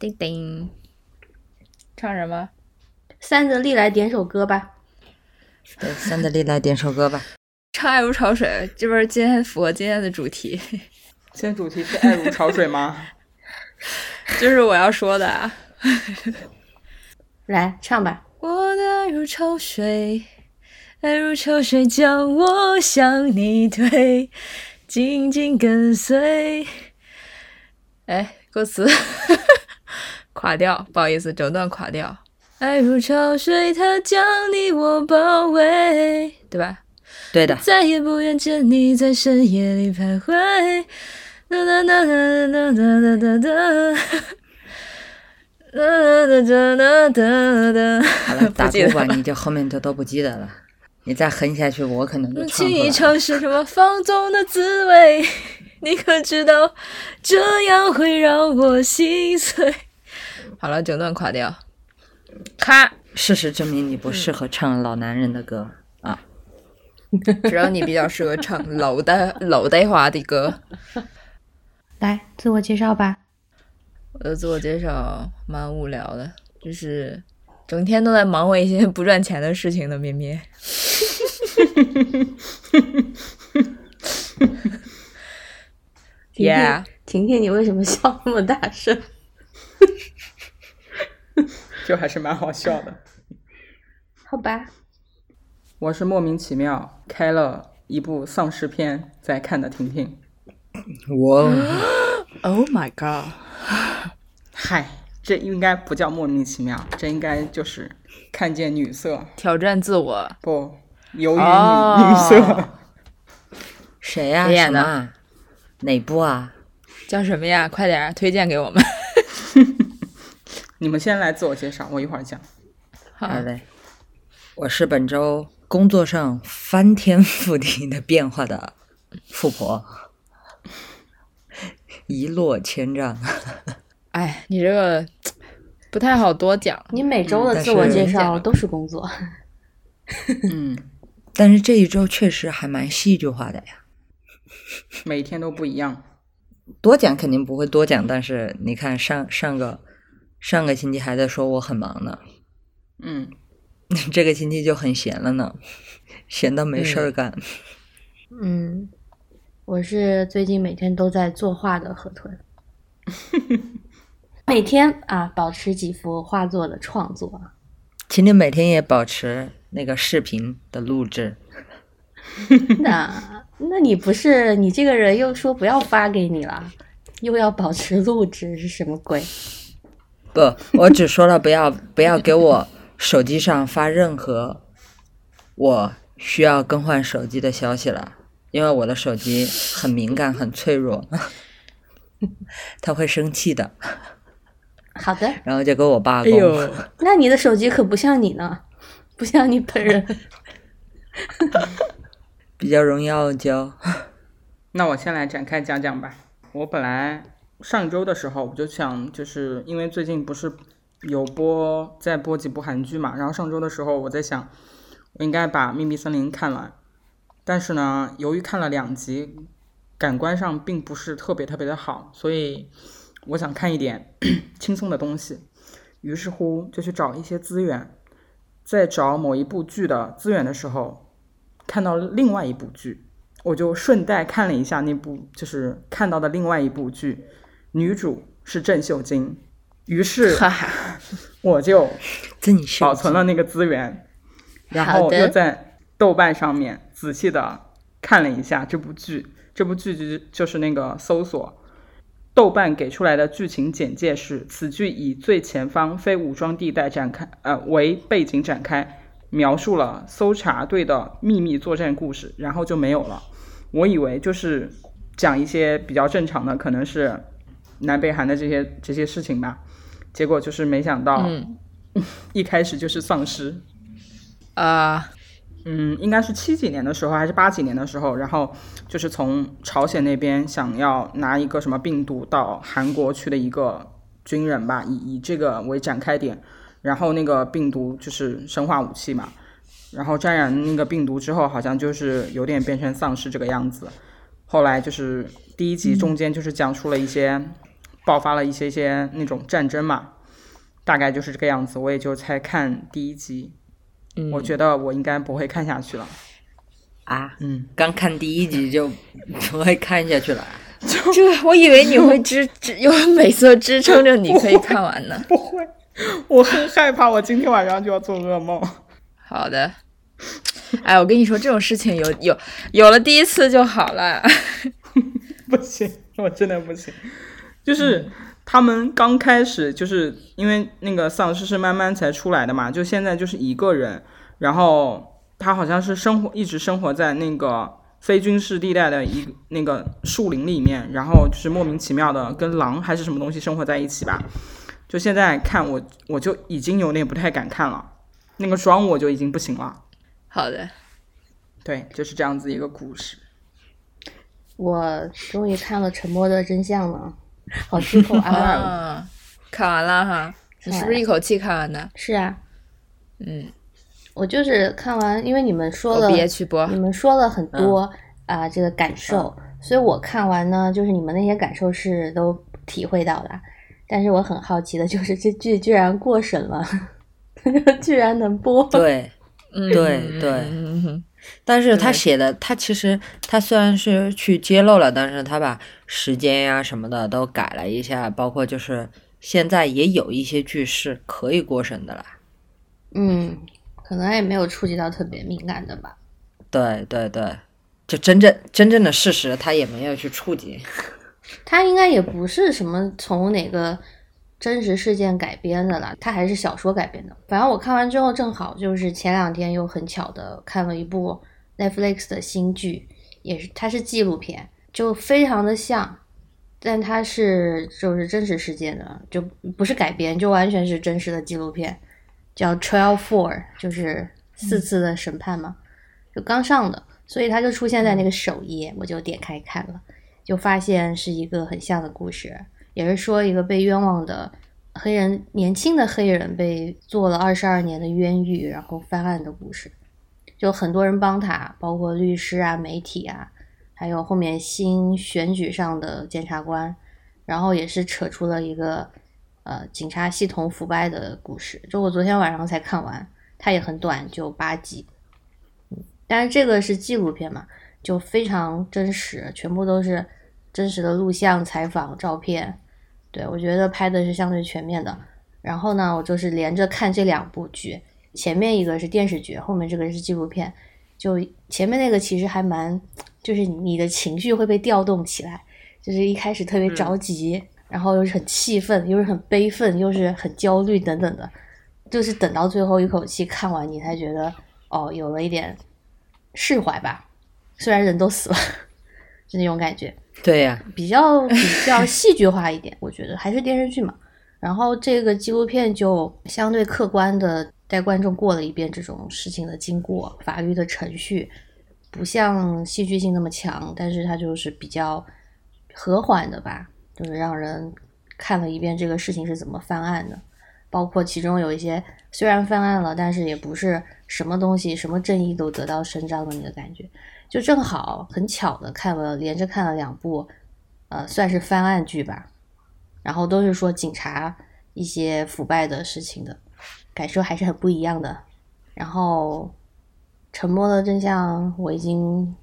叮叮，唱什么？三德利来点首歌吧。对，三德利来点首歌吧。唱《爱如潮水》，这不是今天符合今天的主题。今天主题是爱如潮水吗？就是我要说的啊。来唱吧。我的爱如潮水，爱如潮水将我向你推，紧紧跟随。哎，歌词垮掉，不好意思，整段垮掉。爱如潮水，它将你我包围，对吧？对的。再也不愿见你在深夜里徘徊。哒哒哒哒哒哒哒哒哒。哒哒哒哒哒哒。好了，打鼓吧，你就后面就都不记得了。你再哼下去，我可能就唱轻易尝试什么放纵的滋味，你可知道这样会让我心碎？好了，整段垮掉。咔！事实证明你不适合唱老男人的歌啊，只要你比较适合唱老的老的话的歌。来，自我介绍吧。我的自我介绍蛮无聊的，就是整天都在忙活一些不赚钱的事情的咩咩。婷婷，婷婷，你为什么笑那么大声？就还是蛮好笑的，好吧。我是莫名其妙开了一部丧尸片在看的婷婷。我，Oh my god！嗨，这应该不叫莫名其妙，这应该就是看见女色，挑战自我。不，由于女女色。谁呀？谁演的？哪部啊？叫什么呀？快点推荐给我们。你们先来自我介绍，我一会儿讲。好嘞，我是本周工作上翻天覆地的变化的富婆，一落千丈。哎，你这个不太好多讲。你每周的自我介绍都是工作。嗯，但是这一周确实还蛮戏剧化的呀。每天都不一样。多讲肯定不会多讲，但是你看上上个。上个星期还在说我很忙呢，嗯，这个星期就很闲了呢，闲到没事儿干。嗯，我是最近每天都在作画的河豚，每天啊保持几幅画作的创作。请你每天也保持那个视频的录制。那那你不是你这个人又说不要发给你了，又要保持录制是什么鬼？不，我只说了不要不要给我手机上发任何我需要更换手机的消息了，因为我的手机很敏感很脆弱，他会生气的。好的，然后就给我罢工。那你的手机可不像你呢，不像你本人，比较容易傲娇。那我先来展开讲讲吧，我本来。上周的时候，我就想，就是因为最近不是有播在播几部韩剧嘛，然后上周的时候，我在想，我应该把《秘密森林》看完，但是呢，由于看了两集，感官上并不是特别特别的好，所以我想看一点 轻松的东西，于是乎就去找一些资源，在找某一部剧的资源的时候，看到另外一部剧，我就顺带看了一下那部，就是看到的另外一部剧。女主是郑秀晶，于是 我就保存了那个资源，然后又在豆瓣上面仔细的看了一下这部剧。这部剧就就是那个搜索，豆瓣给出来的剧情简介是：此剧以最前方非武装地带展开，呃为背景展开，描述了搜查队的秘密作战故事，然后就没有了。我以为就是讲一些比较正常的，可能是。南北韩的这些这些事情吧，结果就是没想到，一开始就是丧尸，啊，嗯，应该是七几年的时候还是八几年的时候，然后就是从朝鲜那边想要拿一个什么病毒到韩国去的一个军人吧，以以这个为展开点，然后那个病毒就是生化武器嘛，然后沾染那个病毒之后，好像就是有点变成丧尸这个样子，后来就是第一集中间就是讲述了一些。爆发了一些些那种战争嘛，大概就是这个样子。我也就才看第一集，嗯我觉得我应该不会看下去了。啊，嗯，刚看第一集就不会看下去了。这我以为你会支 支有美色支撑着你可以看完呢。不会，我很害怕，我今天晚上就要做噩梦。好的，哎，我跟你说，这种事情有有有了第一次就好了。不行，我真的不行。就是他们刚开始，就是因为那个丧尸是慢慢才出来的嘛，就现在就是一个人，然后他好像是生活一直生活在那个非军事地带的一那个树林里面，然后就是莫名其妙的跟狼还是什么东西生活在一起吧。就现在看我，我就已经有点不太敢看了，那个妆我就已经不行了。好的，对，就是这样子一个故事。我终于看了《沉默的真相》了，好剧透 啊！啊，看完了哈，你是不是一口气看完的？是啊，嗯，我就是看完，因为你们说了，别去播？你们说了很多啊、这个感受，所以我看完呢，就是你们那些感受是都体会到了。但是我很好奇的就是这剧居然过审了，居然能播。对，嗯对对嗯哼但是他写的，他其实他虽然是去揭露了，但是他把时间呀什么的都改了一下，包括就是现在也有一些剧是可以过审的啦。嗯，可能也没有触及到特别敏感的吧。对对对，就真正真正的事实，他也没有去触及。他应该也不是什么从哪个真实事件改编的啦，它还是小说改编的。反正我看完之后，正好就是前两天又很巧的看了一部 Netflix 的新剧，也是它是纪录片，就非常的像，但它是就是真实事件的，就不是改编，就完全是真实的纪录片，叫 Trial Four，就是四次的审判嘛，就刚上的，所以它就出现在那个首页，我就点开看了。就发现是一个很像的故事，也是说一个被冤枉的黑人，年轻的黑人被做了二十二年的冤狱，然后翻案的故事。就很多人帮他，包括律师啊、媒体啊，还有后面新选举上的检察官，然后也是扯出了一个呃警察系统腐败的故事。就我昨天晚上才看完，它也很短，就八集。嗯，但是这个是纪录片嘛，就非常真实，全部都是真实的录像、采访、照片。对我觉得拍的是相对全面的。然后呢，我就是连着看这两部剧，前面一个是电视剧，后面这个是纪录片。就前面那个其实还蛮，就是你的情绪会被调动起来，就是一开始特别着急，然后又是很气愤，又是很悲愤，又是很焦虑等等的，就是等到最后一口气看完，你才觉得哦，有了一点释怀吧。虽然人都死了，就那种感觉。对呀、比较比较戏剧化一点，我觉得还是电视剧嘛。然后这个纪录片就相对客观的带观众过了一遍这种事情的经过、法律的程序，不像戏剧性那么强，但是它就是比较和缓的吧，就是让人看了一遍这个事情是怎么翻案的，包括其中有一些虽然翻案了，但是也不是什么东西、什么正义都得到伸张的那个感觉。就正好很巧的看了，连着看了两部，呃，算是翻案剧吧，然后都是说警察一些腐败的事情的，感受还是很不一样的。然后《沉默的真相》我已经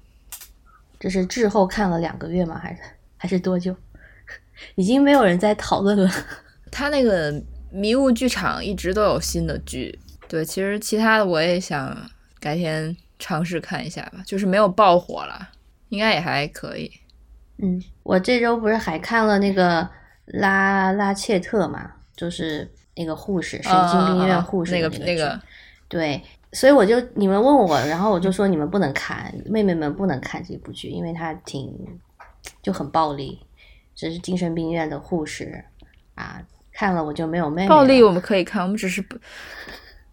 这是滞后看了两个月吗？还是还是多久？已经没有人在讨论了。他那个迷雾剧场一直都有新的剧，对，其实其他的我也想改天尝试看一下吧，就是没有爆火了，应该也还可以。嗯，我这周不是还看了那个拉拉切特嘛，就是那个护士，神经病院护士那个那个，对，所以我就你们问我，然后我就说你们不能看，妹妹们不能看这部剧，因为它挺就很暴力，这是精神病院的护士啊，看了我就没有妹妹暴力我们可以看，我们只是不，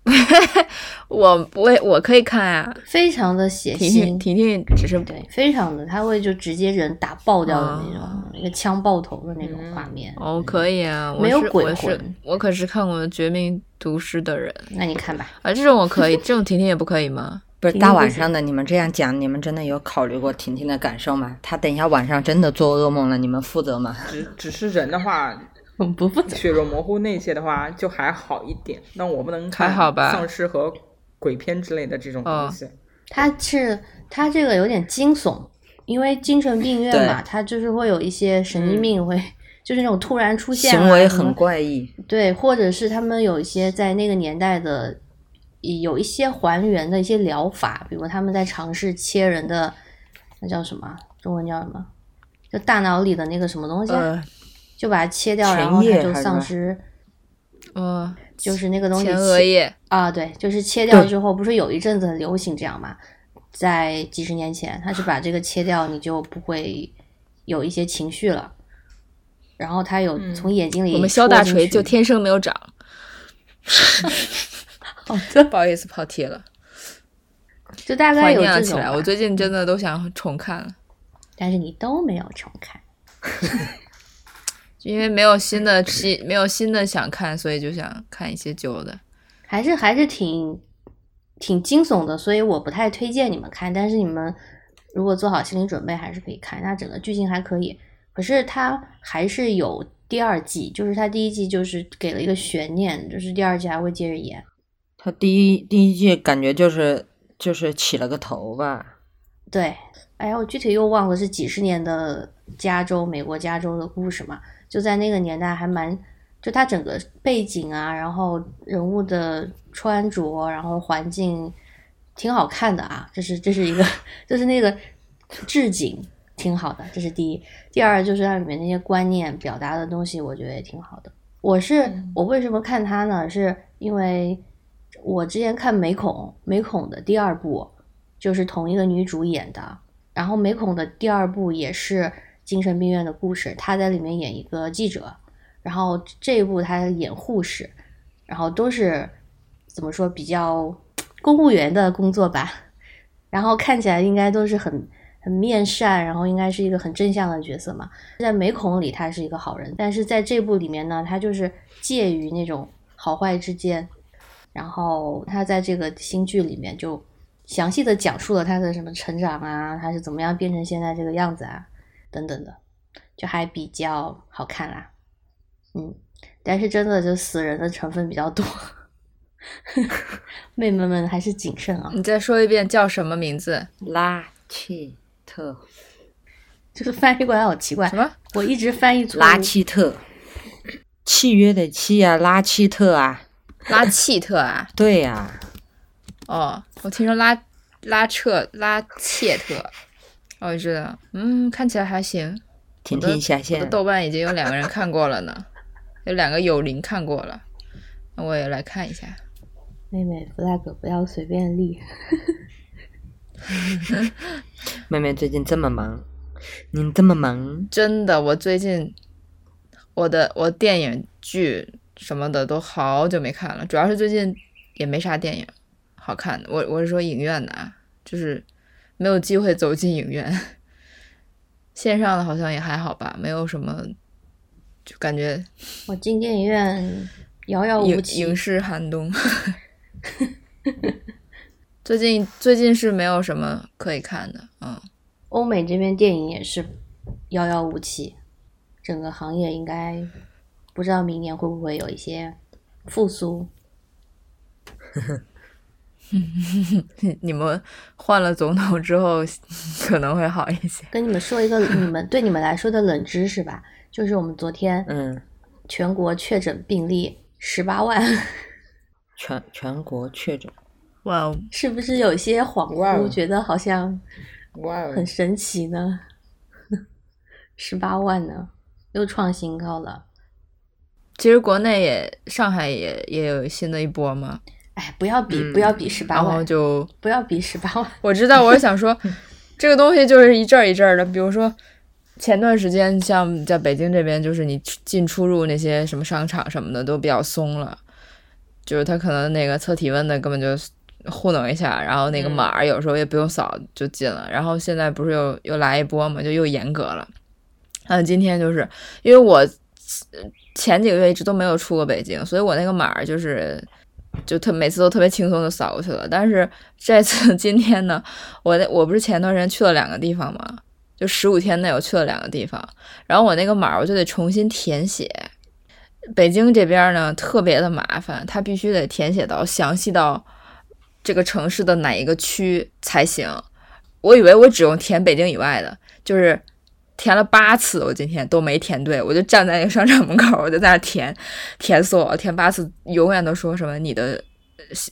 我不会，我可以看啊。非常的血腥，婷婷只是对，非常的，他会就直接人打爆掉的那种，啊一个枪爆头的那种画面。哦，可以啊，我没有鬼是我是魂我可是看过《绝命毒师》的人那你看吧，啊，这种我可以，这种婷婷也不可以吗？不是大晚上的，你们这样讲，你们真的有考虑过婷婷的感受吗？她等一下晚上真的做噩梦了，你们负责吗？只只是人的话，不负责。血肉模糊那些的话就还好一点，那我不能看还好吧丧尸和鬼片之类的这种东西。它是它这个有点惊悚，因为精神病院嘛，它就是会有一些神经病会，就是那种突然出现、啊、行为很怪异。对，或者是他们有一些在那个年代的有一些还原的一些疗法，比如他们在尝试切人的那叫什么啊？中文叫什么？就大脑里的那个什么东西啊，呃就把它切掉，前然后它就丧失，嗯，就是那个东西前额叶，啊，对，就是切掉之后，不是有一阵子很流行这样嘛？在几十年前，他是把这个切掉，你就不会有一些情绪了。然后他有从眼睛里我们肖大锤就天生没有长。好的，不好意思，跑题了，就大概有。这种我最近真的都想重看了，但是你都没有重看。因为没有新的新没有新的想看，所以就想看一些旧的。还是还是挺挺惊悚的，所以我不太推荐你们看。但是你们如果做好心理准备，还是可以看。那整个剧情还可以，可是它还是有第二季，就是它第一季就是给了一个悬念，就是第二季还会接着演。他第一第一季感觉就是就是起了个头吧，对，哎呀，我具体又忘了是几十年的加州，美国加州的故事嘛，就在那个年代还蛮，就它整个背景啊，然后人物的穿着，然后环境挺好看的啊，这是这是一个，就是那个置景挺好的，这是第一。第二就是它里面那些观念表达的东西，我觉得也挺好的。我是我为什么看它呢？是因为我之前看美恐，美恐的第二部就是同一个女主演的，然后美恐的第二部也是精神病院的故事，他在里面演一个记者，然后这一部他演护士，然后都是怎么说比较公务员的工作吧，然后看起来应该都是很很面善，然后应该是一个很正向的角色嘛。在美恐里他是一个好人，但是在这部里面呢，他就是介于那种好坏之间。然后他在这个新剧里面就详细的讲述了他的什么成长啊，他是怎么样变成现在这个样子啊，等等的，就还比较好看啦。嗯，但是真的就死人的成分比较多，妹妹们还是谨慎啊。你再说一遍叫什么名字？拉契特，这个翻译过来好奇怪什，么？我一直翻译错。拉契特，契约的契啊、拉契特啊，拉契特啊？对呀、哦，我听说拉拉彻拉切特，哦我知道，嗯，看起来还行。天天下我的线，豆瓣已经有两个人看过了呢，有两个友邻看过了，那我也来看一下。妹妹 flag 不要随便立。妹妹最近这么忙，你这么忙，真的，我最近我的我电影剧什么的都好久没看了，主要是最近也没啥电影好看的。我我是说影院的啊，就是没有机会走进影院。线上的好像也还好吧，没有什么，就感觉我进电影院遥遥无期。影视寒冬。最近最近是没有什么可以看的，嗯，欧美这边电影也是遥遥无期，整个行业应该不知道明年会不会有一些复苏。你们换了总统之后可能会好一些。跟你们说一个你们对你们来说的冷知识吧，就是我们昨天嗯，全国确诊病例十八万，全全国确诊，哇哦，是不是有些恍惚，觉得好像哇哦很神奇呢？十八万呢，又创新高了。其实国内也上海也也有新的一波嘛，哎，不要比，嗯不要比十八然后万，就不要比十八万。我知道，我是想说，这个东西就是一阵儿一阵儿的。比如说，前段时间像在北京这边，就是你进出入那些什么商场什么的都比较松了，就是他可能那个测体温的根本就糊弄一下，然后那个码有时候也不用扫就进了。然后现在不是又又来一波嘛，就又严格了。嗯，今天就是因为我前几个月一直都没有出过北京，所以我那个码就是就特每次都特别轻松就扫过去了。但是这次 今天呢，我那我不是前段时间去了两个地方嘛，就十五天内我去了两个地方，然后我那个码我就得重新填写，北京这边呢特别的麻烦，它必须得填写到详细到这个城市的哪一个区才行。我以为我只用填北京以外的，就是填了八次，我今天都没填对，我就站在那个商场门口，我就在那填，填死我，填八次，永远都说什么你的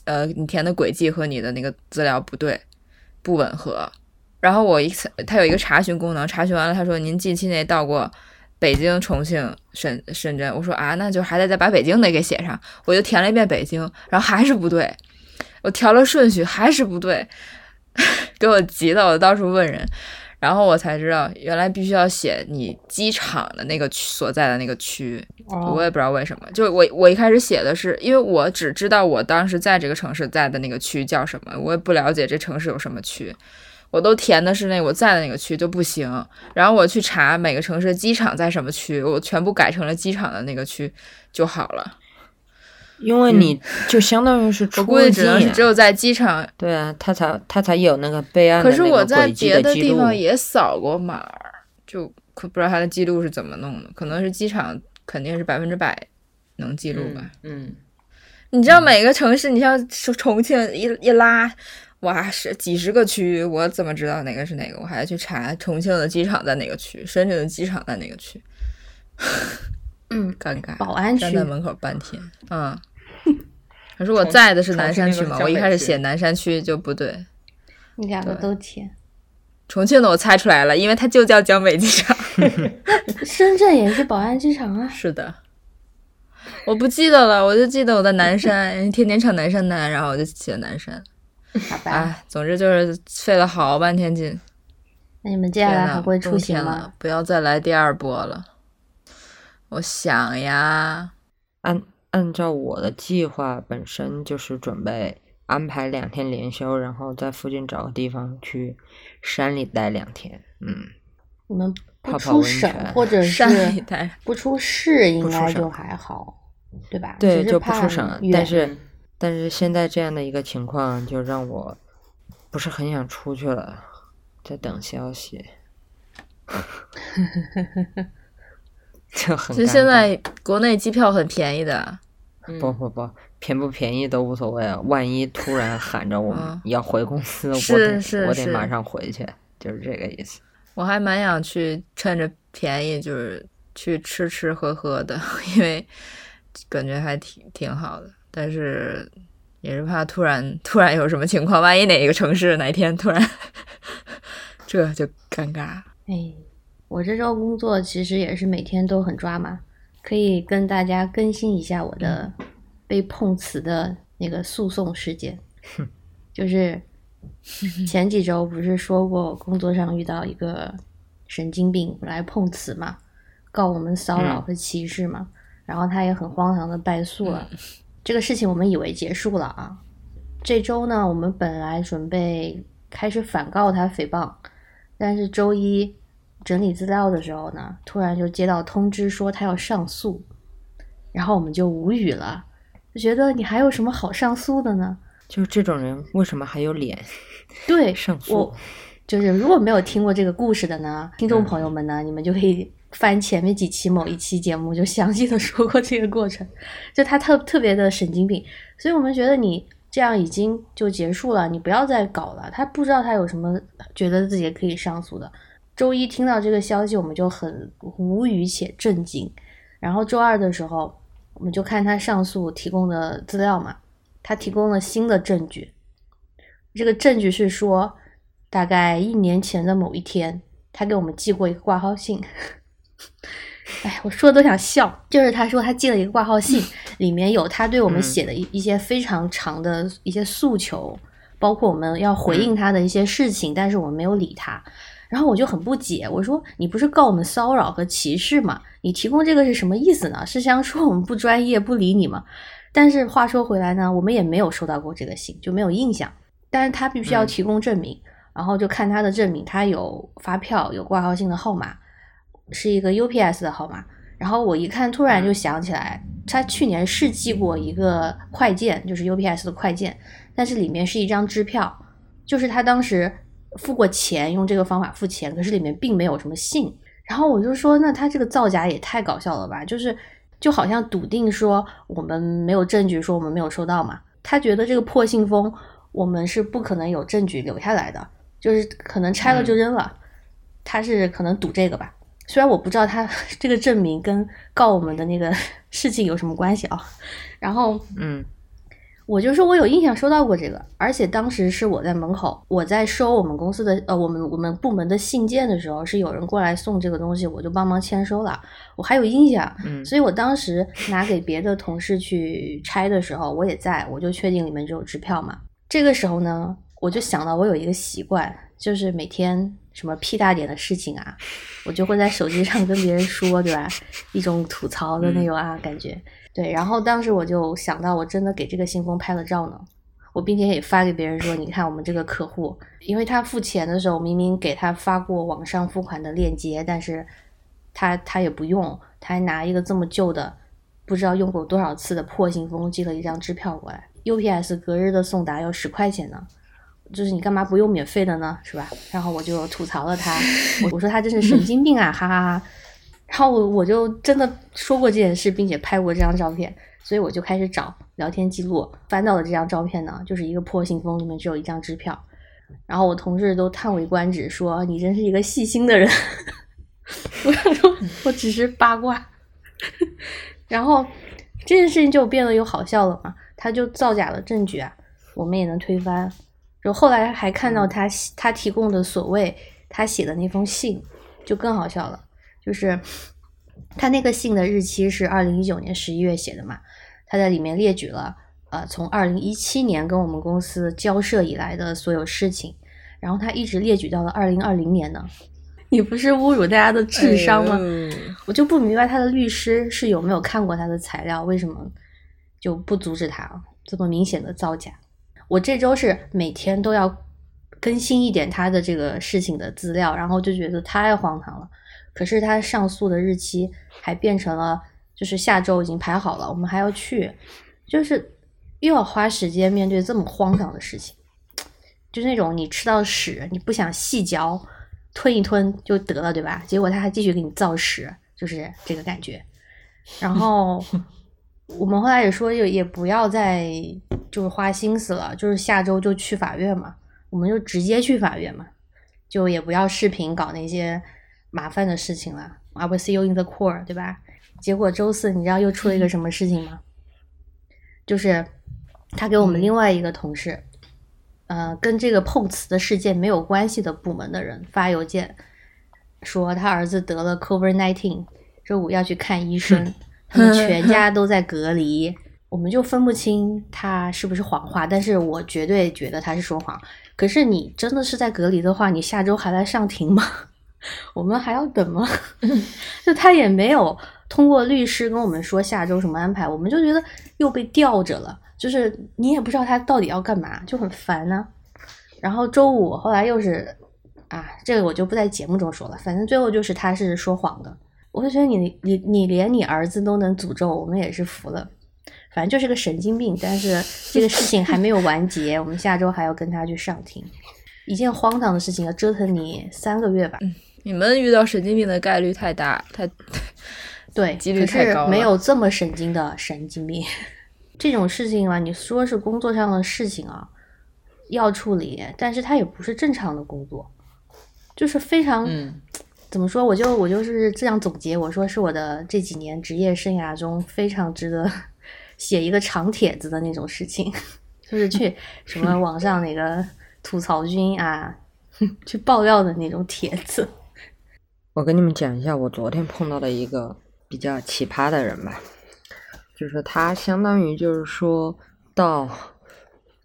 呃你填的轨迹和你的那个资料不对，不吻合。然后我一次，他有一个查询功能，查询完了，他说您近期内到过北京、重庆、深深圳。我说啊，那就还得再把北京得给写上。我就填了一遍北京，然后还是不对。我调了顺序，还是不对，给我急的，我到处问人。然后我才知道，原来必须要写你机场的那个区所在的那个区。我也不知道为什么，就我我一开始写的是，因为我只知道我当时在这个城市在的那个区叫什么，我也不了解这城市有什么区。我都填的是那我在的那个区就不行，然后我去查每个城市机场在什么区，我全部改成了机场的那个区就好了。因为你就相当于是我估计只能是只有在机场，对啊，他才他才有那个备案。可是我在别的地方也扫过码，就可不知道他的记录是怎么弄的。可能是机场肯定是百分之百能记录吧。嗯，你知道每个城市，你像重庆一一拉。哇，是几十个区，我怎么知道哪个是哪个？我还要去查重庆的机场在哪个区，深圳的机场在哪个区。嗯，尴尬。宝安区站在门口半天。嗯。可是我在的是南山区嘛？我一开始写南山区就不对。你两个都填。重庆的我猜出来了，因为它就叫江北机场。深圳也是宝安机场啊。是的。我不记得了，我就记得我在南山，天天唱南山南，然后我就写南山。好吧，总之就是费了好半天劲。那你们接下来还会出行吗？不要再来第二波了。我想呀，按按照我的计划，本身就是准备安排两天连休，然后在附近找个地方去山里待两天。嗯，你们不出省或者 是不出市，应该就还好，对吧？对，就不出省，但是。但是现在这样的一个情况，就让我不是很想出去了，在等消息，就很。其实现在国内机票很便宜的，不不不，便不便宜都无所谓，万一突然喊着我们要回公司，我得我得马上回去，就是这个意思。我还蛮想去趁着便宜，就是去吃吃喝喝的，因为感觉还挺挺好的。但是也是怕突然突然有什么情况，万一哪一个城市哪天突然，这就尴尬。哎，我这周工作其实也是每天都很抓马，可以跟大家更新一下我的被碰瓷的那个诉讼事件。就是 前几周不是说过工作上遇到一个神经病来碰瓷嘛，告我们骚扰和歧视嘛，然后他也很荒唐的败诉了。这个事情我们以为结束了啊，这周呢，我们本来准备开始反告他诽谤，但是周一整理资料的时候呢，突然就接到通知说他要上诉，然后我们就无语了，就觉得你还有什么好上诉的呢？就这种人为什么还有脸？对，上诉。就是如果没有听过这个故事的呢，听众朋友们呢，你们就可以。翻前面几期某一期节目，就详细的说过这个过程，就他特特别的神经病，所以我们觉得你这样已经就结束了，你不要再搞了。他不知道他有什么觉得自己可以上诉的。周一听到这个消息，我们就很无语且震惊。然后周二的时候，我们就看他上诉提供的资料嘛，他提供了新的证据。这个证据是说，大概一年前的某一天，他给我们寄过一个挂号信。哎，我说的都想笑。就是他说他寄了一个挂号信，里面有他对我们写的一一些非常长的一些诉求，包括我们要回应他的一些事情，但是我们没有理他。然后我就很不解，我说你不是告我们骚扰和歧视吗？你提供这个是什么意思呢？是想说我们不专业不理你吗？但是话说回来呢，我们也没有收到过这个信，就没有印象。但是他必须要提供证明，然后就看他的证明，他有发票，有挂号信的号码。是一个 UPS 的号码，然后我一看，突然就想起来，他去年是寄过一个快件，就是 UPS 的快件，但是里面是一张支票，就是他当时付过钱，用这个方法付钱，可是里面并没有什么信。然后我就说，那他这个造假也太搞笑了吧？就是就好像笃定说我们没有证据，说我们没有收到嘛。他觉得这个破信封我们是不可能有证据留下来的，就是可能拆了就扔了。他是可能赌这个吧，虽然我不知道他 这个证明跟告我们的那个 事情有什么关系啊。然后，嗯，我就说我有印象收到过这个，而且当时是我在门口，我在收我们公司的呃我们我们部门的信件的时候，是有人过来送这个东西，我就帮忙签收了，我还有印象。嗯所以我当时拿给别的同事去拆的时候，我也在，我就确定里面只有支票嘛。这个时候呢，我就想到我有一个习惯，就是每天什么屁大点的事情啊，我就会在手机上跟别人说，对吧？一种吐槽的那种啊、感觉。对，然后当时我就想到，我真的给这个信封拍了照呢，我并且也发给别人说，你看我们这个客户，因为他付钱的时候明明给他发过网上付款的链接，但是他他也不用，他还拿一个这么旧的，不知道用过多少次的破信封寄了一张支票过来，UPS 隔日的送达要十块钱呢。就是你干嘛不用免费的呢？是吧？然后我就吐槽了他，我说他真是神经病啊，哈哈哈。然后我我就真的说过这件事，并且拍过这张照片，所以我就开始找聊天记录，翻到了这张照片呢，就是一个破信封，里面只有一张支票。然后我同事都叹为观止，说你真是一个细心的人。我想说，我只是八卦。然后这件事情就变得有好笑了嘛，他就造假的证据啊，我们也能推翻。就后来还看到他他提供的所谓他写的那封信，就更好笑了。就是他那个信的日期是二零一九年十一月写的嘛，他在里面列举了呃从二零一七年跟我们公司交涉以来的所有事情，然后他一直列举到了二零二零年呢。你不是侮辱大家的智商吗？哎我就不明白他的律师是有没有看过他的材料，为什么就不阻止他这么明显的造假？我这周是每天都要更新一点他的这个事情的资料，然后就觉得太荒唐了。可是他上诉的日期还变成了，就是下周已经排好了，我们还要去，就是又要花时间面对这么荒唐的事情，就是那种你吃到屎你不想细嚼，吞一吞就得了，对吧？结果他还继续给你造屎，就是这个感觉。然后 我们后来也说，也也不要再就是花心思了，就是下周就去法院嘛，我们就直接去法院嘛，就也不要视频搞那些麻烦的事情了。I will see you in the court，对吧？结果周四你知道又出了一个什么事情吗？就是他给我们另外一个同事，呃，跟这个碰瓷的事件没有关系的部门的人发邮件，说他儿子得了 COVID nineteen，周五要去看医生，他们全家都在隔离。我们就分不清他是不是谎话，但是我绝对觉得他是说谎。可是你真的是在隔离的话，你下周还来上庭吗？我们还要等吗？就他也没有通过律师跟我们说下周什么安排，我们就觉得又被吊着了，就是你也不知道他到底要干嘛，就很烦呢、然后周五后来又是啊，这个我就不在节目中说了，反正最后就是他是说谎的。我就觉得你你你连你儿子都能诅咒，我们也是服了。反正就是个神经病，但是这个事情还没有完结，我们下周还要跟他去上庭。一件荒唐的事情要折腾你三个月吧？你们遇到神经病的概率太大，太对，几率太高了没有这么神经的神经病。这种事情嘛，你说是工作上的事情啊，要处理，但是它也不是正常的工作，就是非常、嗯怎么说？我就我就是这样总结，我说是我的这几年职业生涯中非常值得 写一个长帖子的那种事情，就是去什么网上哪个吐槽君啊，去爆料的那种帖子。我跟你们讲一下我昨天碰到的一个比较奇葩的人吧，就是他相当于就是说到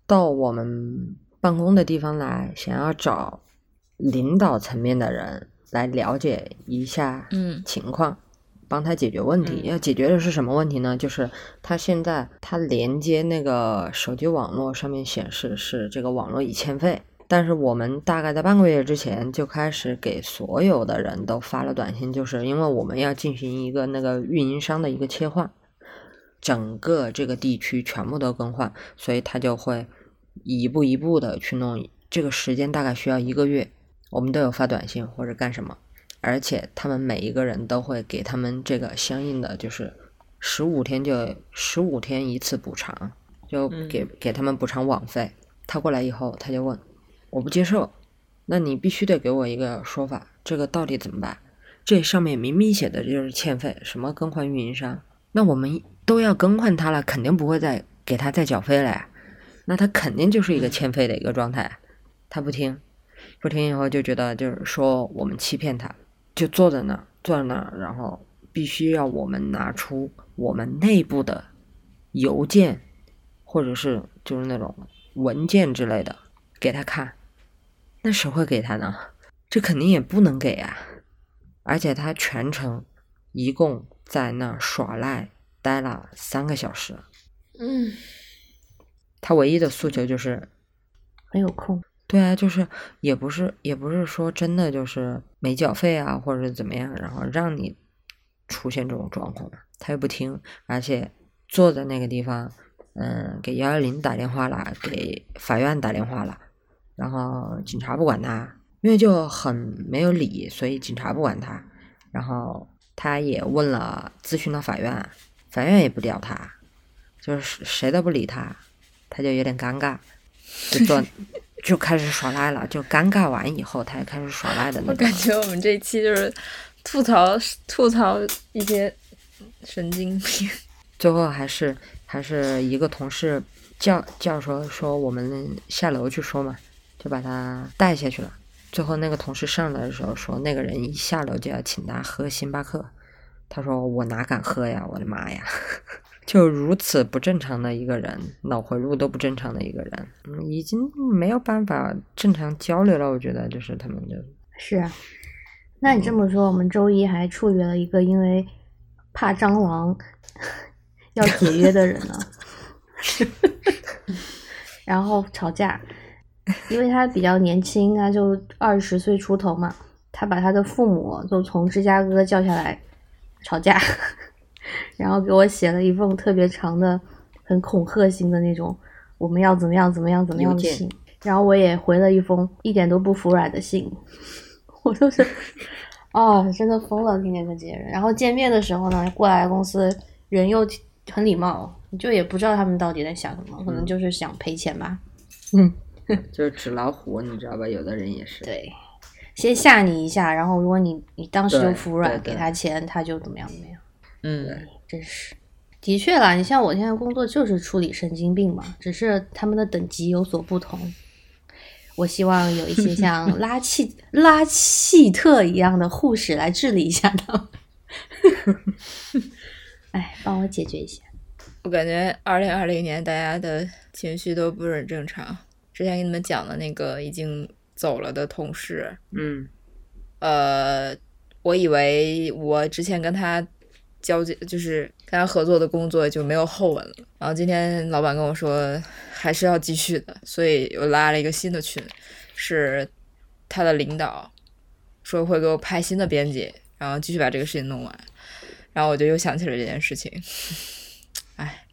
到我们办公的地方来，想要找领导层面的人来了解一下嗯情况，帮他解决问题。要解决的是什么问题呢？就是他现在他连接那个手机网络上面显示是这个网络已欠费，但是我们大概在半个月之前就开始给所有的人都发了短信，就是因为我们要进行一个那个运营商的一个切换，整个这个地区全部都更换，所以他就会一步一步的去弄，这个时间大概需要一个月，我们都有发短信或者干什么，而且他们每一个人都会给他们这个相应的就是十五天就十五天一次补偿，就给、给他们补偿网费。他过来以后，他就问，我不接受，那你必须得给我一个说法，这个到底怎么办？这上面明明写的就是欠费，什么更换运营商，那我们都要更换他了，肯定不会再给他再缴费了呀，那他肯定就是一个欠费的一个状态。他不听，不听以后就觉得就是说我们欺骗他，就坐在那儿坐在那儿，然后必须要我们拿出我们内部的邮件，或者是就是那种文件之类的给他看，那谁会给他呢？这肯定也不能给啊！而且他全程一共在那耍赖待了三个小时，嗯，他唯一的诉求就是没有空。对啊，就是也不是也不是说真的就是没缴费啊，或者是怎么样，然后让你出现这种状况，他又不听，而且坐在那个地方，嗯，给幺幺零打电话了，给法院打电话了，然后警察不管他，因为就很没有理，所以警察不管他，然后他也问了，咨询了法院，法院也不屌他，就是谁都不理他，他就有点尴尬，就做。就开始耍赖了，就尴尬完以后，他也开始耍赖的那种。我感觉我们这一期就是吐槽吐槽一些神经病。最后还是还是一个同事叫叫说说我们下楼去说嘛，就把他带下去了。最后那个同事上来的时候说，那个人一下楼就要请他喝星巴克，他说我哪敢喝呀，我的妈呀！就如此不正常的一个人，脑回路都不正常的一个人，嗯，已经没有办法正常交流了。我觉得就是他们就，是啊，那你这么说，我们周一还处理了一个因为怕蟑螂 要解约的人呢，然后吵架，因为他比较年轻，他就二十岁出头嘛，他把他的父母就从芝加哥叫下来吵架。然后给我写了一封特别长的、很恐吓性的那种，我们要怎么样怎么样怎么样的信。然后我也回了一封一点都不服软的信。我就是，哦，真的疯了，今天跟这些人。然后见面的时候呢，过来公司人又很礼貌，就也不知道他们到底在想什么，可能就是想赔钱吧。嗯，就是纸老虎，你知道吧？有的人也是。对，先吓你一下，然后如果你你当时就服软，给他钱，他就怎么样怎么样。嗯，真是，的确啦。你像我现在工作就是处理神经病嘛，只是他们的等级有所不同。我希望有一些像 拉契拉契特一样的护士来治理一下他们。哎，帮我解决一下。我感觉二零二零年大家的情绪都不是很正常。之前给你们讲的那个已经走了的同事，嗯，呃，我以为我之前跟他。交接就是跟他合作的工作就没有后文了。然后今天老板跟我说还是要继续的，所以又拉了一个新的群，是他的领导说会给我派新的编辑，然后继续把这个事情弄完。然后我就又想起了这件事情。哎，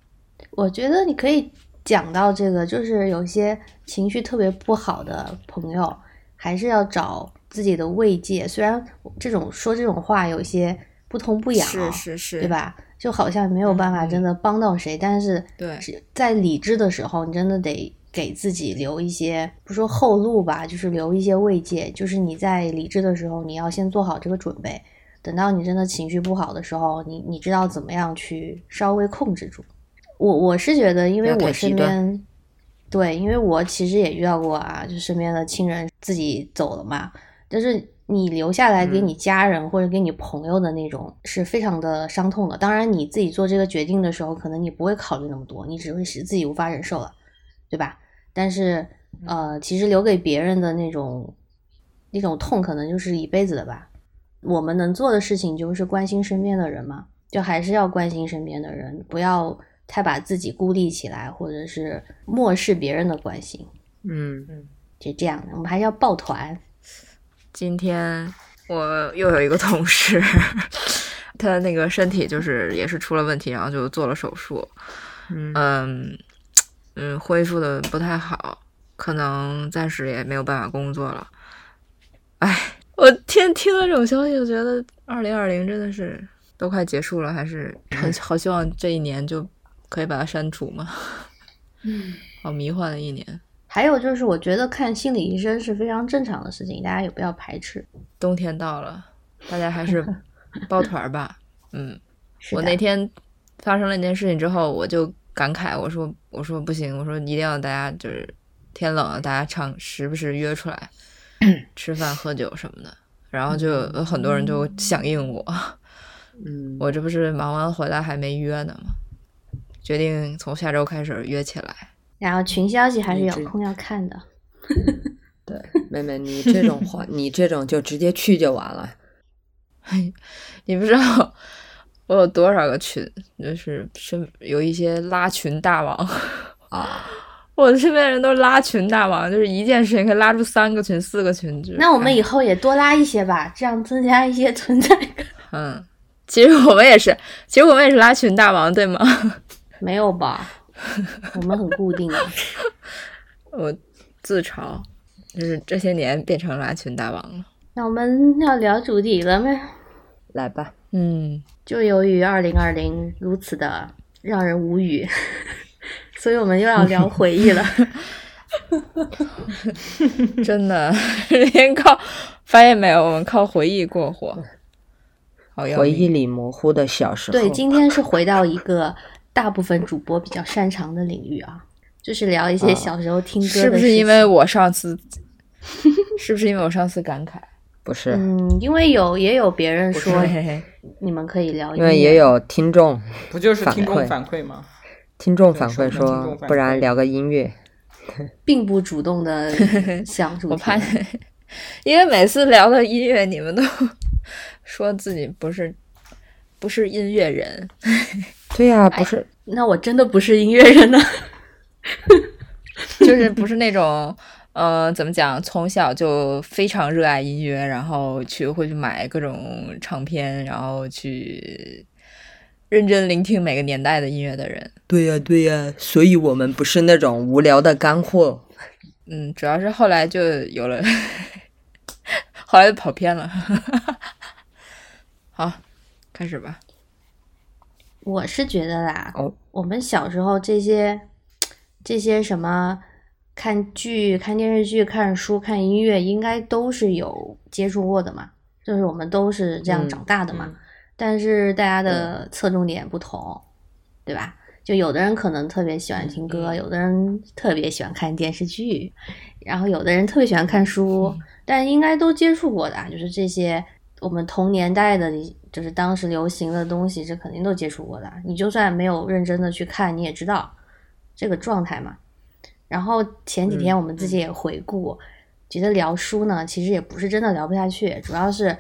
我觉得你可以讲到这个，就是有些情绪特别不好的朋友，还是要找自己的慰藉。虽然这种说这种话有些。不痛不痒，是是是，对吧？就好像没有办法真的帮到谁，但是对，在理智的时候，你真的得给自己留一些，不说后路吧，就是留一些慰藉。就是你在理智的时候，你要先做好这个准备，等到你真的情绪不好的时候，你你知道怎么样去稍微控制住。我我是觉得，因为我身边，对，因为我其实也遇到过啊，就身边的亲人自己走了嘛，但是。你留下来给你家人或者给你朋友的那种是非常的伤痛的。当然，你自己做这个决定的时候，可能你不会考虑那么多，你只会使自己无法忍受了，对吧？但是，呃，其实留给别人的那种那种痛，可能就是一辈子的吧。我们能做的事情就是关心身边的人嘛，就还是要关心身边的人，不要太把自己孤立起来，或者是漠视别人的关心。嗯嗯，就这样的，我们还是要抱团。今天我又有一个同事，他那个身体就是也是出了问题，然后就做了手术，嗯嗯，恢复的不太好，可能暂时也没有办法工作了。哎，我天，听到这种消息，我觉得二零二零真的是都快结束了，还是很好希望这一年就可以把它删除吗。嗯，好迷幻的一年。还有就是，我觉得看心理医生是非常正常的事情，大家也不要排斥。冬天到了，大家还是 抱团儿吧。嗯，我那天发生了一件事情之后，我就感慨，我说我说不行，我说一定要大家就是天冷了，大家常时不时约出来 吃饭喝酒什么的。然后就有很多人就响应我，嗯，我这不是忙完回来还没约呢吗？决定从下周开始约起来。然后群消息还是有空要看的。对，妹妹，你这种话，你这种就直接去就完了。你不知道我有多少个群，就是身有一些拉群大王 啊！我身边的人都是拉群大王，就是一件事情可以拉出三个群、四个群。就是那我们哎以后也多拉一些吧，这样增加一些存在感。嗯，其实我们也是，其实我们也是拉群大王，对吗？没有吧？我们很固定的。我自嘲，就是这些年变成拉群大王了。那我们要聊主题了吗？来吧，嗯，就由于二零二零如此的让人无语，所以我们又要聊回忆了。真的，连靠发现没有，我们靠回忆过活，回忆里模糊的小时候。对，今天是回到一个大部分主播比较擅长的领域啊，就是聊一些啊小时候听歌的是不是因为我上次，是不是因为我上次感慨？不是，嗯，因为有也有别人说嘿嘿嘿，你们可以聊音乐，因为也有听众不就是反听众馈反馈吗？听众反馈说，不然聊个音乐。并不主动的想主题。我怕，因为每次聊到音乐，你们都说自己不是不是音乐人，对呀、哎不是，那我真的不是音乐人呢。就是不是那种。呃，怎么讲？从小就非常热爱音乐，然后去会去买各种唱片，然后去认真聆听每个年代的音乐的人。对呀、对呀、所以我们不是那种无聊的干货。嗯，主要是后来就有了，后来就跑偏了。好，开始吧。我是觉得啦，哦我们小时候这些这些什么看剧、看电视剧、看书、看音乐，应该都是有接触过的嘛，就是我们都是这样嗯长大的嘛。嗯但是大家的侧重点不同，对吧？就有的人可能特别喜欢听歌，有的人特别喜欢看电视剧，然后有的人特别喜欢看书，但应该都接触过的啊，就是这些我们同年代的，就是当时流行的东西，这肯定都接触过的啊。你就算没有认真的去看，你也知道这个状态嘛。然后前几天我们自己也回顾，觉得聊书呢，其实也不是真的聊不下去，主要是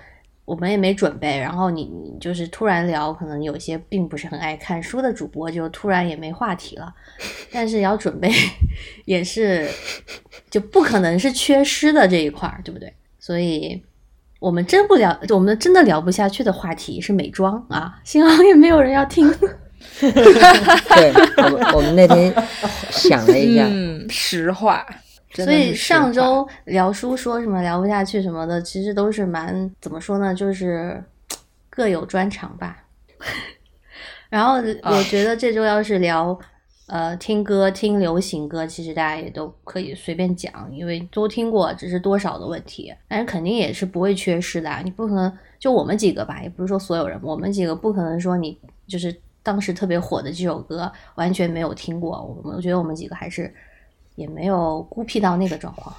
我们也没准备，然后你你就是突然聊，可能有些并不是很爱看书的主播就突然也没话题了。但是要准备 也是就不可能是缺失的这一块儿，对不对？所以我们真不聊，我们真的聊不下去的话题是美妆啊，幸好也没有人要听。对，我们我们那天想了一下，嗯，实话。所以上周聊书说什么聊不下去什么的，其实都是蛮怎么说呢，就是各有专长吧。然后我觉得这周要是聊、呃听歌听流行歌，其实大家也都可以随便讲，因为都听过，只是多少的问题。但是肯定也是不会缺失的啊，你不可能就我们几个吧，也不是说所有人，我们几个不可能说你就是当时特别火的这首歌完全没有听过。我们我觉得我们几个还是也没有孤僻到那个状况，